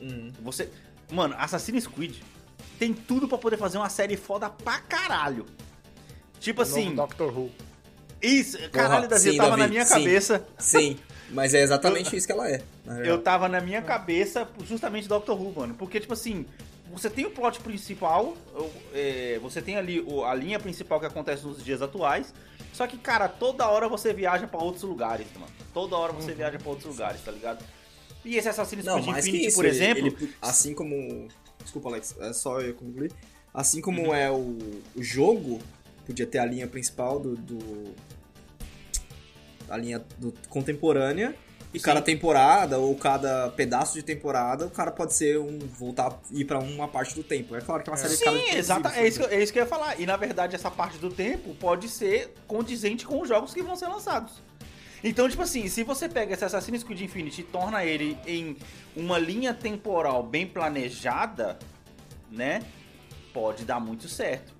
Uhum. Você. Mano, Assassin's Creed tem tudo pra poder fazer uma série foda pra caralho. Tipo O assim. Doctor Who. Isso, caralho, Davi, sim, tava Davi, na minha sim. cabeça. Sim, mas é exatamente isso que ela é. Eu tava na minha cabeça justamente Doctor Who, mano. Porque, tipo assim, você tem o plot principal, é, você tem ali a linha principal que acontece nos dias atuais. Só que, cara, toda hora você viaja pra outros lugares, mano. Toda hora você viaja pra outros lugares, tá ligado? E esse Assassin's Creed Infinity, isso, por ele- exemplo. ele- assim como. Desculpa, Alex, é só eu concluir. Assim como é o, o jogo, podia ter a linha principal do. do- a linha do contemporânea. E Sim. cada temporada, ou cada pedaço de temporada, o cara pode ser um. voltar ir pra uma parte do tempo. É claro que é uma série de cara Sim, exata, é isso, que, é isso que eu ia falar. E na verdade, essa parte do tempo pode ser condizente com os jogos que vão ser lançados. Então, tipo assim, se você pega esse Assassin's Creed Infinity e torna ele em uma linha temporal bem planejada, né? Pode dar muito certo.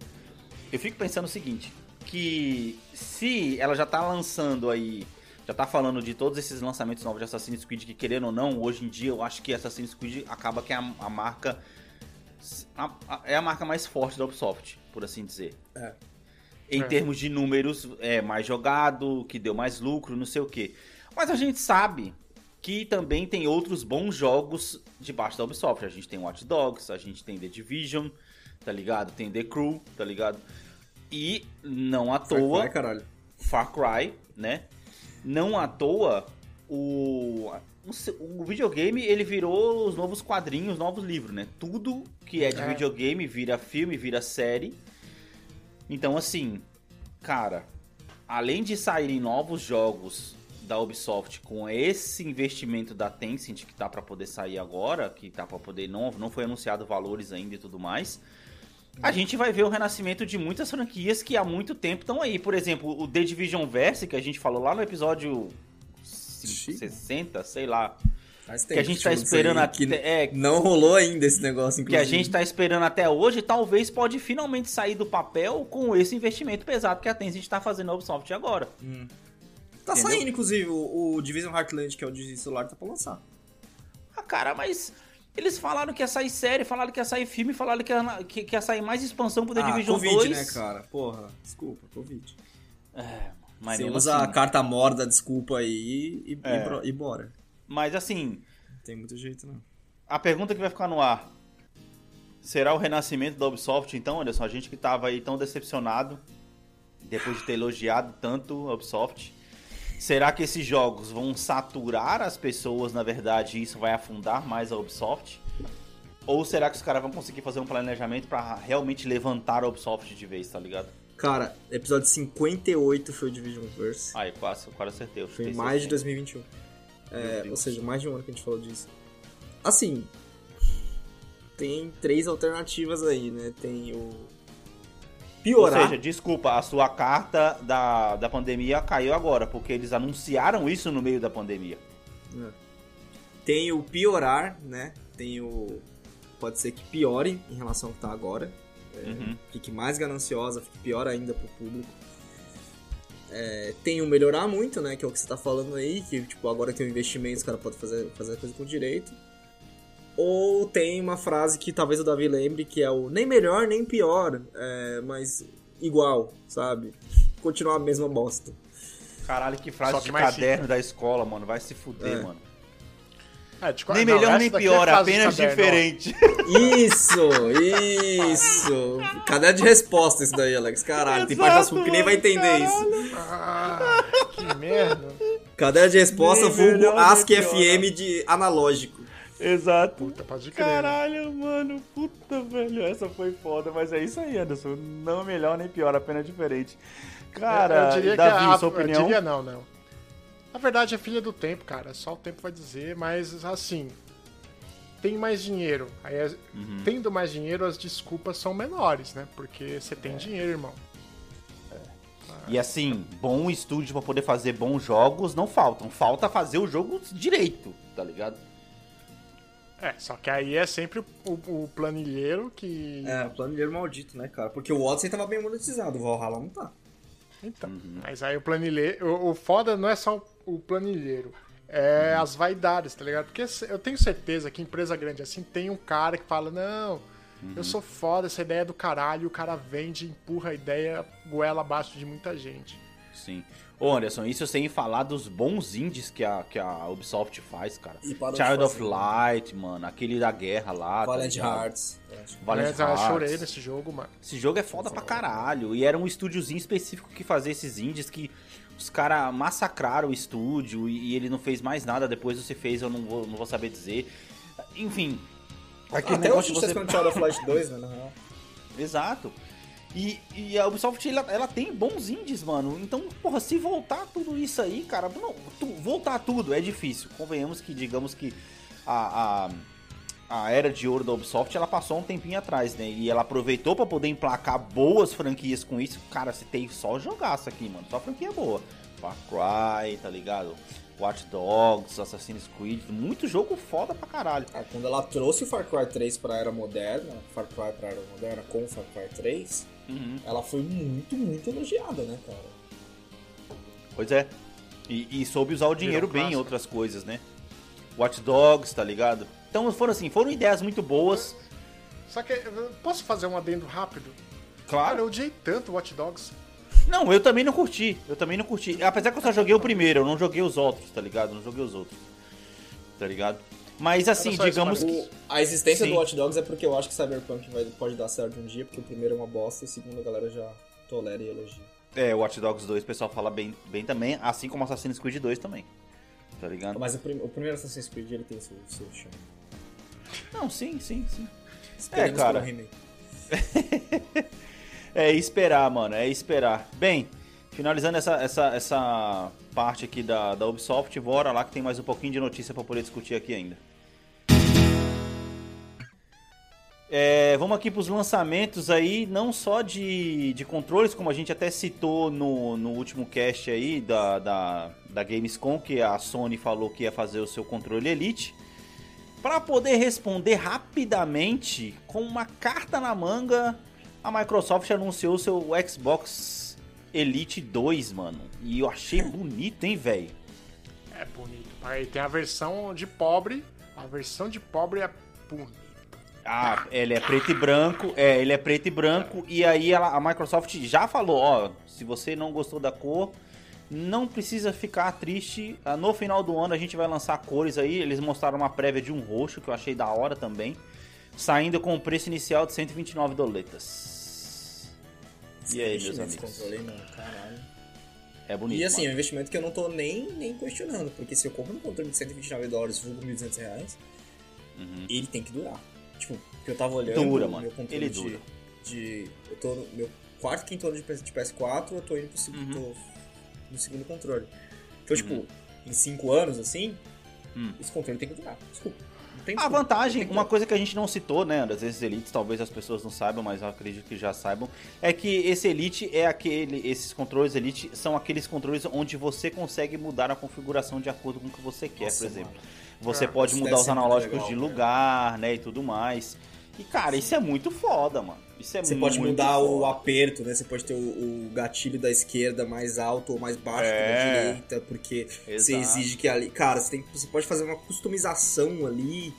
Eu fico pensando o seguinte, que se ela já tá lançando aí, já tá falando de todos esses lançamentos novos de Assassin's Creed, que querendo ou não, hoje em dia eu acho que Assassin's Creed acaba que é a, a marca a- a- é a marca mais forte da Ubisoft, por assim dizer. É. Em É. termos de números, é mais jogado, que deu mais lucro, não sei o quê. Mas a gente sabe que também tem outros bons jogos debaixo da Ubisoft. A gente tem Watch Dogs, a gente tem The Division, tá ligado? Tem The Crew, tá ligado? E não à toa. Vai, caralho. Far Cry, né? Não à toa, o, o videogame ele virou os novos quadrinhos, os novos livros, né? Tudo que é de É. videogame vira filme, vira série. Então, assim, cara, além de saírem novos jogos da Ubisoft com esse investimento da Tencent que tá para poder sair agora, que tá para poder não não foi anunciado valores ainda e tudo mais. A gente vai ver o renascimento de muitas franquias que há muito tempo estão aí. Por exemplo, o The Division Verse, que a gente falou lá no episódio 60, sei lá. Faz Que a gente tá esperando até- que é. Não rolou ainda esse negócio, Que a inclusive. gente tá esperando até hoje, talvez pode finalmente sair do papel com esse investimento pesado que a Tencent tá fazendo na Ubisoft agora. Tá entendeu? saindo, inclusive, o, o Division Heartland, que é o de celular, tá pra lançar. Ah, cara, mas eles falaram que ia sair série, falaram que ia sair filme, falaram que ia, que, que ia sair mais expansão pro The ah, Division Covid, 2. né, cara? Porra, desculpa, Covid. É, mas Você usa assim, a carta morda, desculpa aí e, É. e, e bora. Mas assim, tem muito jeito, não. a pergunta que vai ficar no ar. Será o renascimento da Ubisoft, então, Anderson? A gente que tava aí tão decepcionado, depois de ter elogiado tanto a Ubisoft. Será que esses jogos vão saturar as pessoas, na verdade, e isso vai afundar mais a Ubisoft? Ou será que os caras vão conseguir fazer um planejamento pra realmente levantar a Ubisoft de vez, tá ligado? Cara, episódio 58 foi o Division Verse. Ai, quase, quase acertei. Foi chutei mais de 60. 2021. É, ou seja, mais de um ano que a gente falou disso. Assim, tem três alternativas aí, né? Tem o Ou piorar. seja, desculpa, a sua carta da, da pandemia caiu agora, porque eles anunciaram isso no meio da pandemia. Tem o piorar, né? Tem o. Pode ser que piore em relação ao que tá agora. É, Uhum. Fique mais gananciosa, fique pior ainda pro público. É, tem o melhorar muito, né? Que é o que você tá falando aí, que tipo, agora tem um investimento, os caras podem fazer, fazer a coisa com direito. Ou tem uma frase que talvez o Davi lembre, que é o nem melhor nem pior, é, mas igual, sabe? Continuar a mesma bosta. Caralho, que frase Só que de mais caderno da escola, mano. Vai se fuder, É. mano. É, Nem não, melhor nem é pior, de apenas diferente. Isso, isso. Cadê de resposta isso daí, Alex? Caralho, tem parte das que nem vai entender isso. Ah, que merda. Cadê de resposta, Nem vulgo melhor, nem ASCII pior. FM de analógico. Exato. Puta, pode crer. Caralho, mano. Puta, velho. Essa foi foda. Mas é isso aí, Anderson. Não melhor nem pior, apenas diferente. Cara, eu diria Davi, que a, sua eu opinião? diria não, não. Na verdade é filha do tempo, cara. Só o tempo vai dizer, mas assim. Tem mais dinheiro. Aí, Uhum. tendo mais dinheiro, as desculpas são menores, né? Porque você É. tem dinheiro, irmão. E assim, bom estúdio pra poder fazer bons jogos não faltam. Falta fazer o jogo direito, tá ligado? É, só que aí é sempre o, o planilheiro que. É, o planilheiro maldito, né, cara? Porque o Odyssey tava bem monetizado, o Valhalla não tá. Então. Uhum. Mas aí o planilheiro. O, o foda não é só o, o planilheiro. É as vaidades, tá ligado? Porque eu tenho certeza que empresa grande assim tem um cara que fala: Não, Uhum. eu sou foda, essa ideia é do caralho. O cara vende, empurra a ideia, goela abaixo de muita gente. Sim. Ô Anderson, isso sem falar dos bons indies que a, que a Ubisoft faz, cara. E Child of fazer. Light, mano. Aquele da guerra lá. tá Valiant ligado? Hearts. Valiant Mas, eu Hearts. chorei nesse jogo, mano. Esse jogo é foda pra caralho. E era um estúdiozinho específico que fazia esses indies que os caras massacraram o estúdio e, e ele não fez mais nada. Depois você fez, eu não vou, não vou saber dizer. Enfim. Aquele Até negócio hoje de você... of Light 2, né, na real. Exato. E, e a Ubisoft, ela, ela tem bons indies, mano. Então, porra, se voltar tudo isso aí, cara... Não, tu- voltar tudo é difícil. Convenhamos que, digamos que a, a, a era de ouro da Ubisoft, ela passou um tempinho atrás, né? E ela aproveitou pra poder emplacar boas franquias com isso. Cara, você tem só jogaço aqui, mano. Só franquia boa. Far Cry, tá ligado? Watch Dogs, Assassin's Creed. Muito jogo foda pra caralho. Ah, quando ela trouxe o Far Cry 3 pra era moderna, Far Cry pra era moderna com o Far Cry 3, Uhum. ela foi muito, muito elogiada, né, cara? Pois é. E, e soube usar o dinheiro Virou bem em outras coisas, né? Watch Dogs, tá ligado? Então foram assim, foram ideias muito boas. Só que, posso fazer um adendo rápido? Cara, Claro. eu odiei tanto Watch Dogs. Não, eu também não curti. Eu também não curti. Apesar que eu só joguei o primeiro, eu não joguei os outros, tá ligado? Eu não joguei os outros. Tá ligado? Mas assim, digamos mas que. O- a existência Sim. do Watch Dogs é porque eu acho que Cyberpunk vai, pode dar certo um dia, porque o primeiro é uma bosta e o segundo a galera já tolera e elogia. É, Watch Dogs 2 o pessoal fala bem, bem também, assim como Assassin's Creed 2 também. Tá ligado? Mas o, prim- o primeiro Assassin's Creed ele tem seu, seu chão. Não, sim, sim, sim. Esperemos cara. um remake. É esperar, mano, é esperar. Bem, Finalizando essa, essa, essa parte aqui da, da Ubisoft, bora lá que tem mais um pouquinho de notícia pra poder discutir aqui ainda. É, vamos aqui para os lançamentos aí, não só de, de controles, como a gente até citou no, no último cast aí da, da, da Gamescom, que a Sony falou que ia fazer o seu controle Elite. Para poder responder rapidamente, com uma carta na manga, a Microsoft anunciou o seu Xbox Elite 2, mano. E eu achei bonito, hein, velho? É bonito. Aí tem a versão de pobre. A versão de pobre é bonita. Ah, ele é preto e branco, é, ele é preto e branco, e aí ela, a Microsoft já falou, ó, se você não gostou da cor, não precisa ficar triste. Ah, No final do ano a gente vai lançar cores aí, eles mostraram uma prévia de um roxo, que eu achei da hora também, saindo com o preço inicial de 129 doletas. E aí, meus amigos? mano. É bonito, E assim, é um mano. investimento que eu não tô nem, nem questionando, porque se eu compro um controle de 129 dólares, vulgo 1.200 reais, ele tem que durar. Tipo, porque eu tava olhando Uhum. Dura, mano. meu controle Ele de, dura. de... Eu tô no meu quarto, quinto ano de PS4, eu tô indo pro segundo, Uhum. tô no segundo controle. Então, tipo, em 5 anos, assim, Hum. esse controle tem que durar. Desculpa. Não tem A desculpa. vantagem, uma coisa que a gente não citou, né, das vezes Elites, talvez as pessoas não saibam, mas eu acredito que já saibam, é que esse Elite é aquele, esses controles Elite são aqueles controles onde você consegue mudar a configuração de acordo com o que você quer, Nossa, por exemplo. mano. Você É, pode isso mudar os analógicos legal, de cara. lugar, né, e tudo mais. E cara, isso é muito foda, mano. Isso é Você muito pode mudar o aperto, né? Você pode ter o, o gatilho da esquerda mais alto ou mais baixo que o da É. direita, porque você Exato. exige que ali. Cara, você, tem, você pode fazer uma customização ali.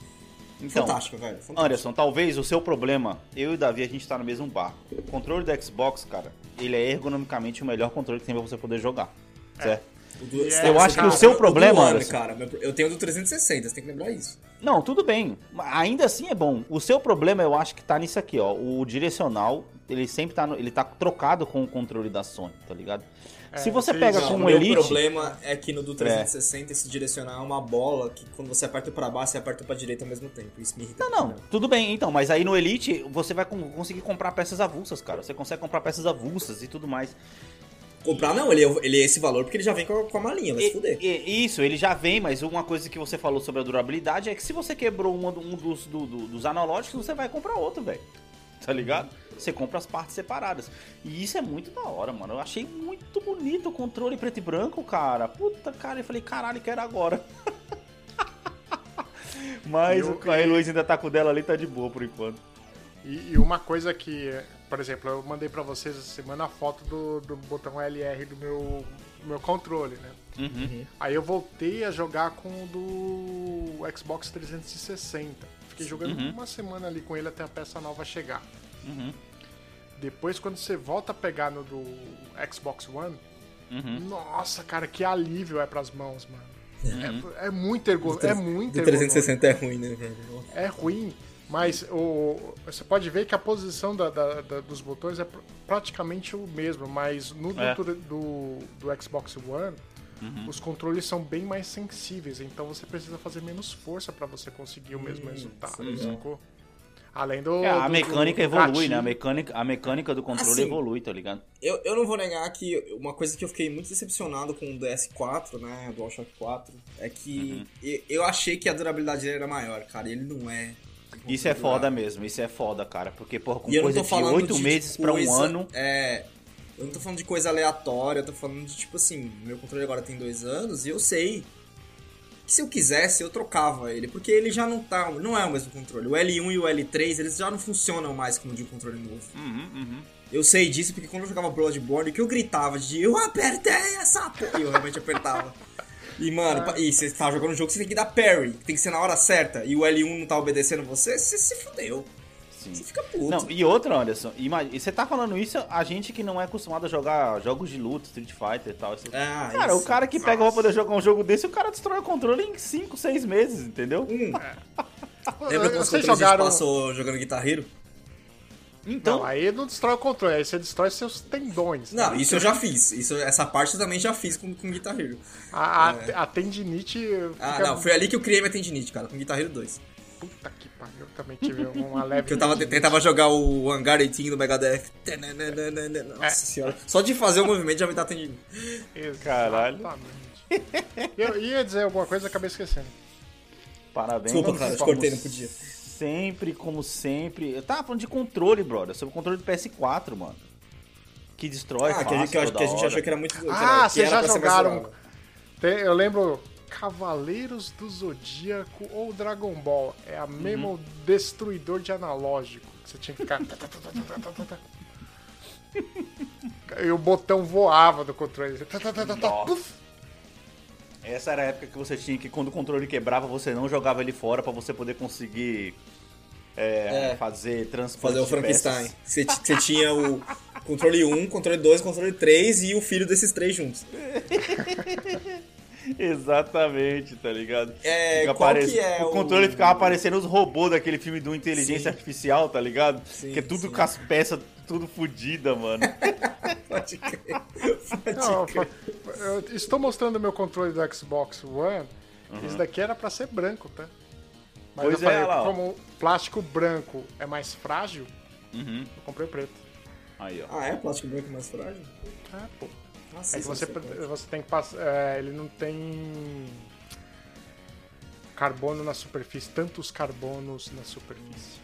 Então, Fantástica, velho. Fantástica. Anderson, talvez o seu problema, eu e o Davi, a gente tá no mesmo barco. O controle do Xbox, cara, ele é ergonomicamente o melhor controle que tem pra você poder jogar. Certo? O do- Eu acho tá- que o tá- seu problema, One, Anderson- cara, eu tenho o do 360, você tem que lembrar isso. Não, tudo bem. Ainda assim é bom. O seu problema eu acho que tá nisso aqui, ó. O direcional, ele sempre tá, no- ele tá trocado com o controle da Sony, tá ligado? Se você pega com o um meu Elite, problema é que no do 360 esse direcional é uma bola que quando você aperta pra baixo, você aperta pra direita ao mesmo tempo. Isso me irrita. Não, não, tudo bem, então, mas aí no Elite você vai con- conseguir comprar peças avulsas, cara. Você consegue comprar peças avulsas e tudo mais. Comprar não, ele é, ele é esse valor porque ele já vem com a, com a malinha, vai se E- fuder. e- isso, ele já vem, mas uma coisa que você falou sobre a durabilidade é que se você quebrou uma do- um dos, do- do- dos analógicos, você vai comprar outro, velho. Tá ligado? Você compra as partes separadas. E isso é muito da hora, mano. Eu achei muito bonito o controle preto e branco, cara. Puta, cara, eu falei, caralho, quero agora. mas Eu- a Heloísa ainda tá com o dela ali, tá de boa por enquanto. E, e uma coisa que, por exemplo, eu mandei pra vocês essa semana a foto do, do botão LR do meu, meu controle, né? Uhum. Aí eu voltei a jogar com o do Xbox 360. Fiquei jogando Uhum. uma semana ali com ele até a peça nova chegar. Uhum. Depois, quando você volta a pegar no do Xbox One, Uhum. nossa, cara, que alívio é pras mãos, mano. Uhum. É, é muito ergo, é muito Do ergonômico. 360 é ruim, né, velho? É ruim, mas o, você pode ver que a posição da- da- da- dos botões é pr- praticamente o mesmo, mas no do, É. do, do Xbox One, Uhum. os controles são bem mais sensíveis, então você precisa fazer menos força para você conseguir o mesmo resultado, sim. sacou? Além do. É, a do- mecânica do evolui, gatilho. né? A mecânica, a mecânica do controle Assim, evolui, tá ligado? Eu, eu não vou negar que uma coisa que eu fiquei muito decepcionado com o DS4, né, o DualShock 4, é que Uhum. eu, eu achei que a durabilidade dele era maior, cara, e ele não é. Isso é foda mesmo, isso é foda, cara. Porque, porra, com coisa de oito meses pra um coisa- ano. É. Eu não tô falando de coisa aleatória, eu tô falando de tipo assim, meu controle agora tem dois anos e eu sei que se eu quisesse eu trocava ele, porque ele já não tá, não é o mesmo controle. O L1 e o L3 eles já não funcionam mais como de um controle novo. Uhum, uhum. Eu sei disso porque quando eu jogava Bloodborne, que eu gritava de eu apertei essa porra. E eu realmente apertava. E, mano, pa- e você tá jogando um jogo, você tem que dar parry, tem que ser na hora certa, e o L1 não tá obedecendo você, você se fudeu. Sim. Você fica puto. Não, e outra, Anderson, ima- e você tá falando isso, a gente que não é acostumado a jogar jogos de luta, Street Fighter e tal. isso- Ah, cara, isso. o cara que pega pra poder jogar um jogo desse, o cara destrói o controle em 5, 6 meses, entendeu? Hum. Lembra quando Vocês controles jogaram. a gente passou jogando Guitar Hero? Então, Não, aí não destrói o controle, aí você destrói seus tendões. Não, né? isso eu já fiz. Isso, essa parte eu também já fiz com, com Guitar Hero. A, a, a tendinite. Ah, não, foi ali que eu criei minha tendinite, cara, com Guitar Hero 2. Puta que pariu, eu também tive uma leve. Que eu tava, tentava jogar o Hangar 18 do Megadeth. Nossa senhora. Só de fazer o movimento já me tá atendendo. Caralho. Eu ia dizer alguma coisa, acabei esquecendo. Parabéns. Desculpa, cara, te cortei, não podia. Sempre, como sempre. Eu tava falando de controle, brother. Sobre o controle do PS4, mano. Que destrói Ah, que a gente, que a gente achou que era muito. que Ah, vocês já jogaram. Tem- eu lembro Cavaleiros do Zodíaco ou Dragon Ball. É a mesmo destruidor de analógico. que Você tinha que ficar. e o botão voava do controle. Nossa. Essa era a época que você tinha que, quando o controle quebrava, você não jogava ele fora pra você poder conseguir é, É. fazer transporte. Fazer o Frankenstein. Você, tinha o controle 1, controle 2, controle 3 e o filho desses três juntos. Exatamente, tá ligado? É, Fica qual aparec- que é o o- controle ficava aparecendo os robôs daquele filme do Inteligência Sim. Artificial, tá ligado? Sim, que é tudo sim. com as peças tudo fodida, mano. Pode crer. Pode crer. Eu estou mostrando meu controle do Xbox One. Esse daqui era pra ser branco, tá? Mas Pois eu é, falei, lá, como plástico branco é mais frágil, Uhum. eu comprei o preto. Aí, ó. Ah, é? Plástico branco mais frágil? Ah, pô. Nossa, É que isso você, você tem que passar. é, ele não tem carbono na superfície, tantos carbonos na superfície.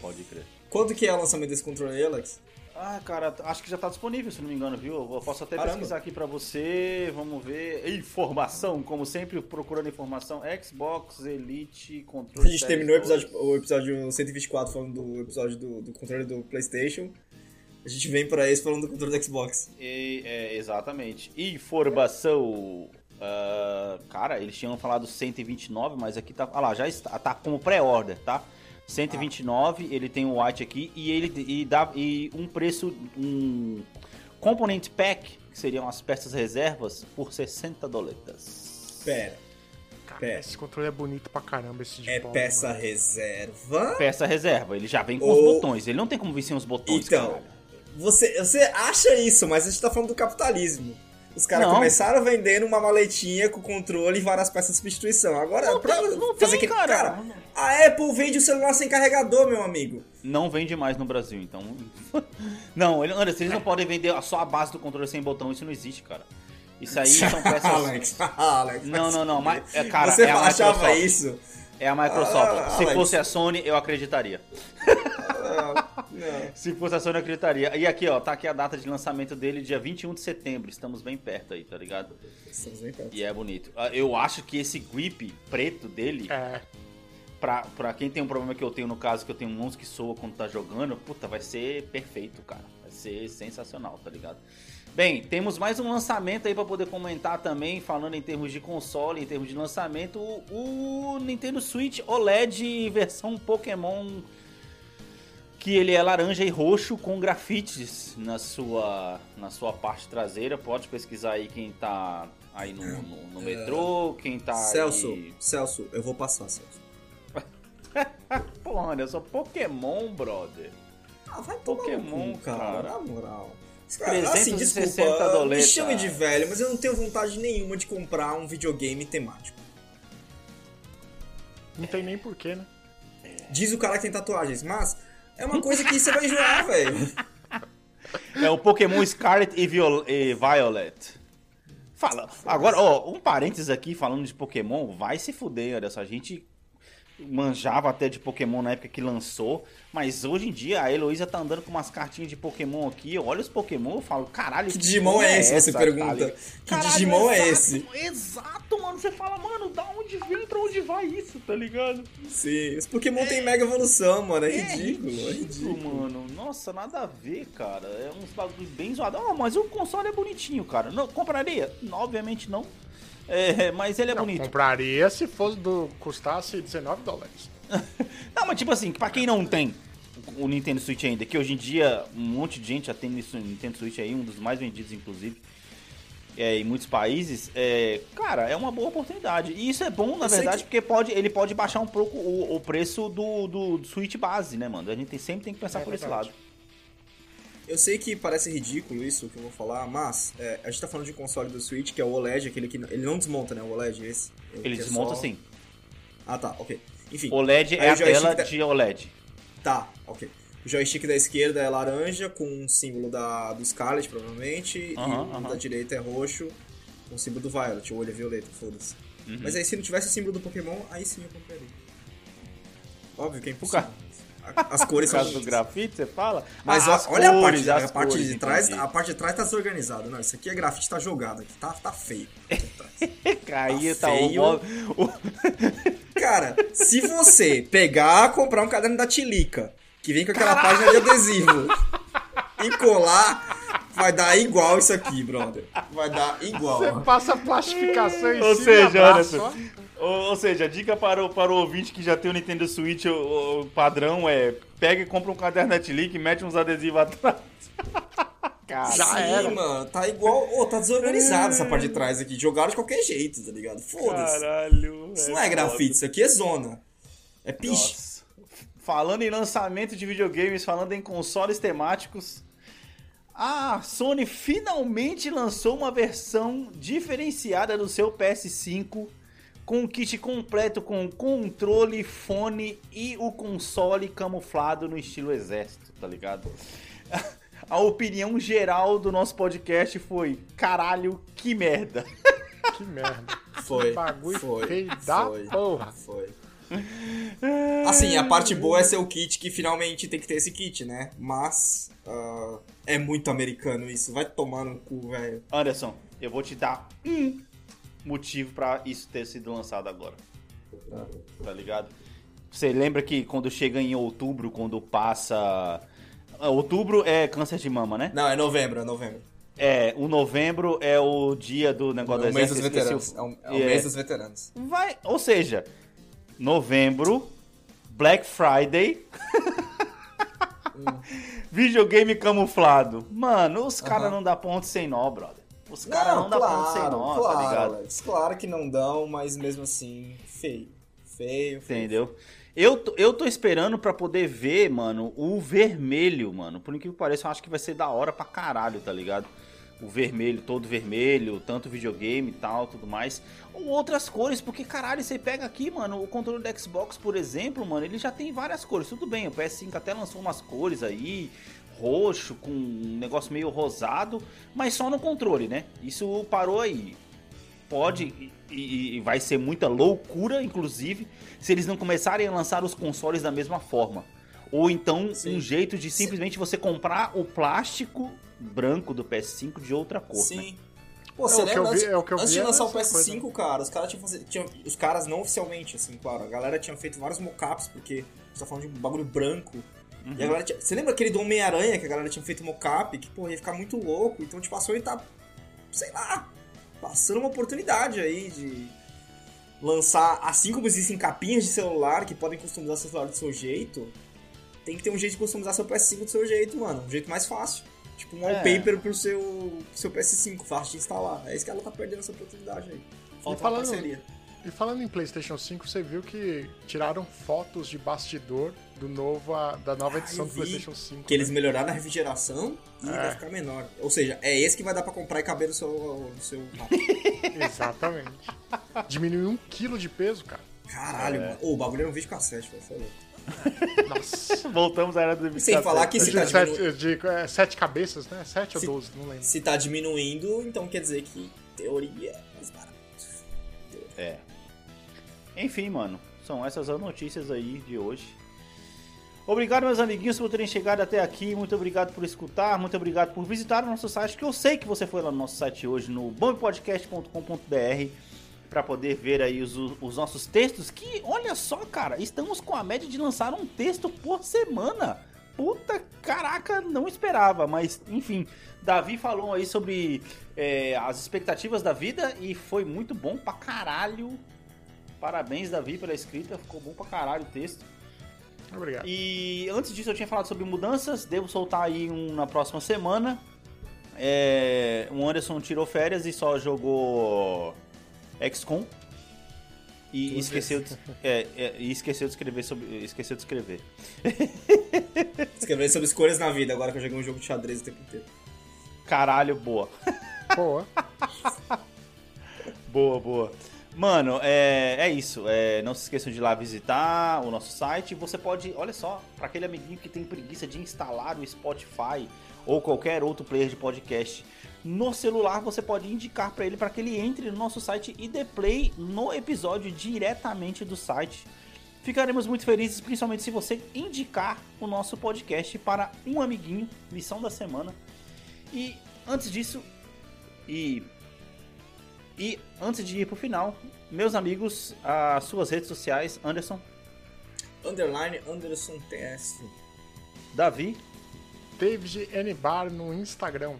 Pode crer. Quando que é o lançamento desse controle aí, Alex? Ah, cara, acho que já tá disponível, se não me engano, viu? Eu posso até Caramba. pesquisar aqui pra você. Vamos ver. Informação, como sempre, procurando informação. Xbox Elite A Controle. gente Series terminou o 2. episódio, o episódio 124 falando do episódio do, do controle do PlayStation. A gente vem pra esse falando do controle do Xbox. E, é, exatamente. Informação. ah, cara, eles tinham falado 129, mas aqui tá. Ah lá, já está. Tá como pré-order, tá? 129, ele tem o white aqui e ele e dá e um preço um component pack, que seriam as peças reservas por 60 doletas. Pera, Cara, Pera. esse controle é bonito pra caramba, esse de é bola, peça mano. reserva? Peça reserva, ele já vem com os Ou- botões, ele não tem como vir sem os botões, Então, você, você acha isso, mas a gente tá falando do capitalismo. Os caras começaram vendendo uma maletinha com controle e várias peças de substituição. Agora, Não pra tem- não fazer tem, que. cara. a Apple vende o celular sem carregador, meu amigo. Não vende mais no Brasil, então. não, ele, Anderson, eles não podem vender só a base do controle sem botão, isso não existe, cara. Isso aí são peças. Alex, Alex. Não, não, não, mas, é, cara, Você é achava Microsoft. isso? É a Microsoft. Ah, Se Alex. fosse a Sony, eu acreditaria. Não. Se fosse a Sony, eu acreditaria. E aqui, ó, tá aqui a data de lançamento dele, dia 21 de setembro. Estamos bem perto aí, tá ligado? Estamos bem perto. E é bonito. Ah, Eu acho que esse grip preto dele, É, pra, pra quem tem um problema que eu tenho no caso, que eu tenho mãos que soa quando tá jogando, puta, vai ser perfeito, cara. Vai ser sensacional, tá ligado? Bem, temos mais um lançamento aí pra poder comentar também, falando em termos de console, em termos de lançamento, o, Nintendo Switch OLED versão Pokémon que ele é laranja e roxo com grafites na sua na sua parte traseira. Pode pesquisar aí quem tá aí no, no, no metrô, quem tá Celso, aí... Celso, eu vou passar, Celso. Porra, eu sou Pokémon, brother. Ah, vai Pokémon, cu, cara, cara. na moral. 360 desculpa, me doletas. chame de velho, mas eu não tenho vontade nenhuma de comprar um videogame temático. não tem nem porquê, né? Diz o cara que tem tatuagens, mas é uma coisa que você vai enjoar, velho. É o Pokémon Scarlet e, Viol- e Violet. Fala. Agora, ó, um parênteses aqui falando de Pokémon, vai se fuder, olha só. A gente manjava até de Pokémon na época que lançou, mas hoje em dia a Heloísa tá andando com umas cartinhas de Pokémon aqui. Eu olho os Pokémon e falo, caralho, Que Digimon porra é esse, você essa, pergunta? ligado? Que Digimon é esse? Exato, mano. Você fala, mano, da onde vem, pra onde vai isso, tá ligado? Sim, os Pokémon tem mega evolução, mano. É É ridículo, é ridículo, ridículo. mano. Nossa, nada a ver, cara. É uns bagulhos bem zoados. Ah, mas o console é bonitinho, cara. Não, compraria? Obviamente não. É, mas ele é Não, bonito. compraria se fosse do, custasse 19 dólares. Não, mas tipo assim, pra quem não tem o Nintendo Switch ainda, que hoje em dia um monte de gente já tem isso, Nintendo Switch aí, um dos mais vendidos, inclusive. é, em muitos países, é, cara, é uma boa oportunidade. E isso é bom, na Eu verdade, que- porque pode, ele pode baixar um pouco o, o preço do, do, do Switch base, né, mano? A gente tem- sempre tem que pensar É por esse verdade. lado. Eu sei que parece ridículo isso que eu vou falar, mas é, a gente tá falando de um console do Switch, que é o OLED, aquele que ele não desmonta, né? O OLED, esse. Ele é desmonta só- sim. Ah, tá, ok. Enfim. OLED é a tela da- de OLED. Tá, ok. O joystick da esquerda é laranja, com um símbolo da, do Scarlet, provavelmente. Aham, e o da direita é roxo, com o símbolo do Violet. O olho é violeta, foda-se. Uhum. Mas aí se não tivesse o símbolo do Pokémon, aí sim eu compraria. Óbvio que é impossível. As cores Por são causa do grafite, você fala? Mas Ah, olha a parte, cores, a parte cores, de trás, entendi. a parte de trás tá desorganizada. Não, isso aqui é grafite, tá jogado aqui, tá, tá feio. trás. Caía, Tá tá, feio. o- Cara, se você pegar, comprar um caderno da Tilica, que vem com aquela página de adesivo, e colar, vai dar igual isso aqui, brother. Vai dar igual. Você passa a plastificação em Ou cima seja, olha só. Ou, ou seja, a dica para o, para o ouvinte que já tem o Nintendo Switch, o, o padrão é pega e compra um caderno Netlick e mete uns adesivos atrás. Cara, Já Sim, era. mano, tá igual. Ô, tá desorganizado essa parte de trás aqui. Jogaram de qualquer jeito, tá ligado? Foda-se. caralho. Isso não é grafite, isso aqui é zona. É piche. Nossa. Falando em lançamento de videogames, falando em consoles temáticos, a Sony finalmente lançou uma versão diferenciada do seu PS5 com um kit completo com controle, fone e o console camuflado no estilo exército, tá ligado? A opinião geral do nosso podcast foi: caralho, que merda. Que merda. Foi. Bagulho foi, feio da foi, porra. Foi. Assim, a parte boa é ser o kit que finalmente tem que ter esse kit, né? Mas ah, é muito americano isso. Vai tomar no cu, velho. Anderson, eu vou te dar um motivo pra isso ter sido lançado agora. Tá ligado? Você lembra que quando chega em outubro, quando passa. Ah, Outubro é câncer de mama, né? Não, é novembro, é novembro. É, o novembro é o dia do negócio É o mês dos veteranos. esqueci É o- é o É. mês dos veteranos. Vai, ou seja, novembro, Black Friday, videogame camuflado. Mano, os caras Aham. não dá ponto sem nó, brother. Os caras não, dá ponto sem nó, claro, tá ligado? Alex, claro que não dão, mas mesmo assim, feio. Feio, feio. Entendeu? Eu, tô- eu tô esperando pra poder ver, mano, o vermelho, mano. Por incrível que pareça, eu acho que vai ser da hora pra caralho, tá ligado? O vermelho, todo vermelho, tanto videogame e tal, tudo mais. Ou outras cores, porque caralho, você pega aqui, mano, o controle do Xbox, por exemplo, mano, ele já tem várias cores. Tudo bem, o PS5 até lançou umas cores aí, roxo, com um negócio meio rosado, mas só no controle, né? Isso parou aí pode e, e- vai ser muita loucura, inclusive, se eles não começarem a lançar os consoles da mesma forma. Ou então Sim. um jeito de simplesmente você comprar o plástico branco do PS5 de outra cor. né? Sim. Pô, É, você o que lembra eu vi- antes, é o que eu antes vi de é lançar o essa PS5, cara, os caras tinham tinham, os caras não oficialmente, assim, claro, a galera tinha feito vários mockups, porque você tá falando de um bagulho branco. Uhum. E a galera tinha, você lembra aquele do Homem-Aranha que a galera tinha feito mockup, que, pô, ia ficar muito louco, então, tipo, a Sony tá, sei lá, passando uma oportunidade aí de lançar, assim como existem capinhas de celular que podem customizar seu celular do seu jeito, tem que ter um jeito de customizar seu PS5 do seu jeito, mano, um jeito mais fácil. Tipo um É. wallpaper pro seu, pro seu PS5, fácil de instalar. É isso que ela tá perdendo essa oportunidade aí. Falta E falando- parceria. E falando em PlayStation 5, você viu que tiraram fotos de bastidor do novo, da nova edição eu do PlayStation 5. Que eles né? melhoraram a refrigeração e É. vai ficar menor. Ou seja, é esse que vai dar pra comprar e caber no seu. No seu... Exatamente. Diminuiu um quilo de peso, cara. Caralho, mano. Ô, o bagulho era um vídeo cassete, velho. é. Nossa. Voltamos à era do sem falar que se tá, sete, diminu... de, é, sete cabeças, né? Sete Se- ou doze, não lembro. se tá diminuindo, então quer dizer que teoria é mais barato. É. Enfim, mano, são essas as notícias aí de hoje. Obrigado, meus amiguinhos, por terem chegado até aqui. Muito obrigado por escutar. Muito obrigado por visitar o nosso site, que eu sei que você foi lá no nosso site hoje, no bombpodcast.com.br, para poder ver aí os, os nossos textos. Que, olha só, cara, estamos com a média de lançar um texto por semana. Puta caraca, não esperava, mas enfim. Davi falou aí sobre é, as expectativas da vida e foi muito bom pra caralho. Parabéns, Davi, pela escrita. Ficou bom pra caralho o texto. Obrigado. E antes disso eu tinha falado sobre mudanças, devo soltar aí um na próxima semana. É, o Anderson tirou férias e só jogou XCOM. E esqueceu, de, é, é, e esqueceu de escrever sobre. Esqueceu de escrever. Escrever sobre escolhas na vida, agora que eu joguei um jogo de xadrez o tempo inteiro. Caralho, boa. Boa. Boa, boa. Mano, é, é isso. É, não se esqueçam de ir lá visitar o nosso site. Você pode, olha só, para aquele amiguinho que tem preguiça de instalar o Spotify ou qualquer outro player de podcast no celular, você pode indicar para ele para que ele entre no nosso site e dê play no episódio diretamente do site. Ficaremos muito felizes, principalmente se você indicar o nosso podcast para um amiguinho, lição da semana. E antes disso, e e antes de ir pro final, meus amigos, as suas redes sociais, Anderson, Underline Anderson TS. Davi, David N. Bar no Instagram.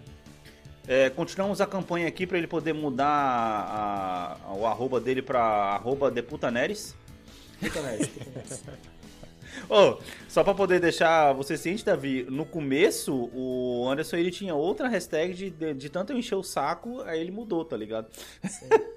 é, continuamos a campanha aqui para ele poder mudar a- a- o arroba dele para arroba Deputaneres. Puta nerd, Ô, só pra poder deixar você ciente, Davi, no começo o Anderson ele tinha outra hashtag de, de, de tanto eu encher o saco, aí ele mudou, tá ligado?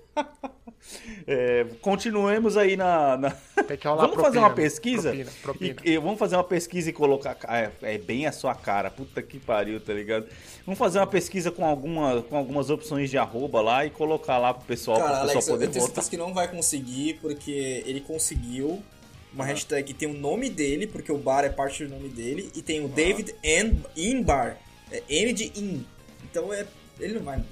É, continuemos aí na. na- Vamos fazer uma propina, pesquisa? propina, propina. E- e vamos fazer uma pesquisa e colocar. É, é bem a sua cara, puta que pariu, tá ligado? Vamos fazer uma pesquisa com, alguma, com algumas opções de arroba lá e colocar lá pro pessoal, Cara, pro pessoal Alex, eu poder tenho votar. que não vai conseguir, porque ele conseguiu uma hashtag que tem o nome dele, porque o bar é parte do nome dele, e tem o David N In Bar. É N de In. Então é. Ele não vai.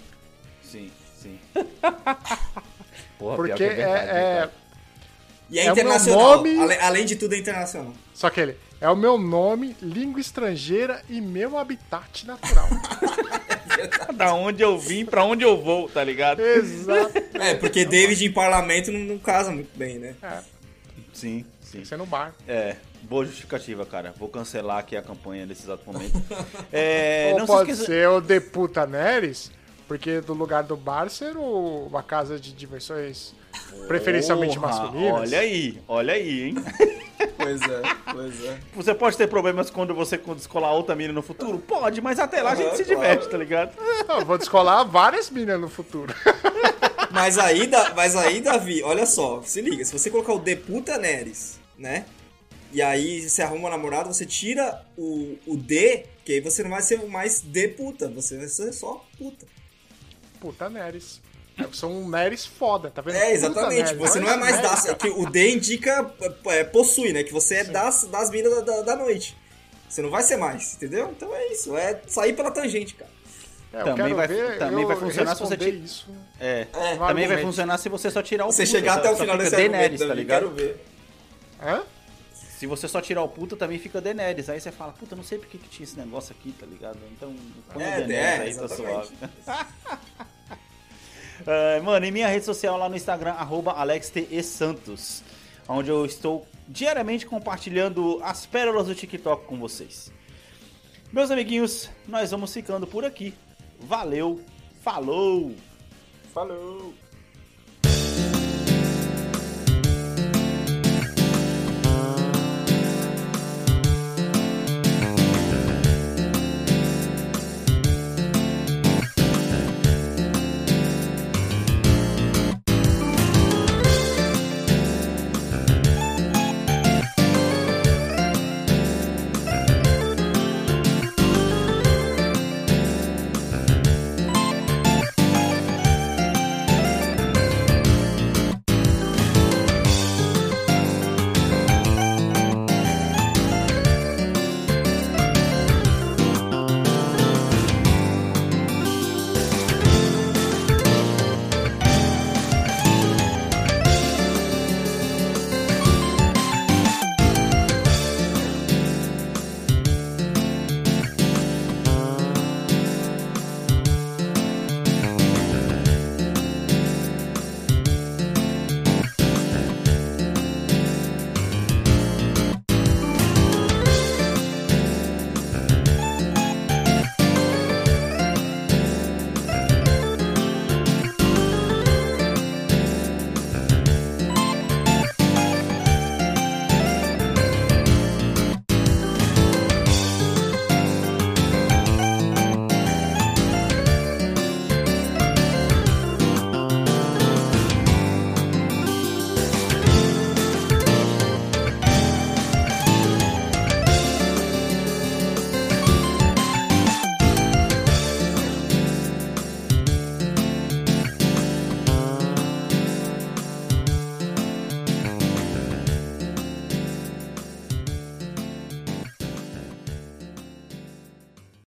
Sim, sim. Porra, pior Porque que é, verdade, é- cara. E é, É o meu internacional. nome- Ale- além de tudo, é internacional. Só que ele é o meu nome, língua estrangeira e meu habitat natural. Da onde eu vim, pra onde eu vou, tá ligado? Exato. É, porque David em parlamento não, não casa muito bem, né? Sim, sim. Tem que ser no bar. É, boa justificativa, cara. Vou cancelar aqui a campanha nesse exato momento. É, Ou não se pode esqueça... ser o Deputa Neres, porque do lugar do bar ser o- uma casa de diversões preferencialmente Porra, masculinas. Olha aí, olha aí, hein? Pois é, pois é. Você pode ter problemas quando você descolar outra mina no futuro? Pode, mas até lá a gente se claro. diverte, tá ligado? Eu vou descolar várias minas no futuro. Mas aí, mas aí, Davi, olha só, se liga, se você colocar o Deputa Neres, né? E aí você arruma um namorado, você tira o, o D, que aí você não vai ser mais D puta, você vai ser só puta. Puta Neres. Sou um Neres foda, tá vendo? É, Puta exatamente. Neres. Você não é mais esse das. Neres, é que o D indica é, possui, né? Que você é das, das minas da, da, da noite. Você não vai ser mais, entendeu? Então é isso. É sair pela tangente, cara. É, Também vai- ver também vai funcionar se você tira- isso. É, É, também vai funcionar se você só tirar o Você puta, chegar até o final desse argumento, tá Davi, ligado? quero ver. Hã? Se você só tirar o puta, também fica Daenerys. Aí você fala, puta, não sei porque que tinha esse negócio aqui, tá ligado? Então, põe É, o Daenerys é, aí, tá suave. É, mano, em minha rede social lá no Instagram, arroba AlexTESantos, onde eu estou diariamente compartilhando as pérolas do TikTok com vocês. Meus amiguinhos, nós vamos ficando por aqui. Valeu, falou! Falou!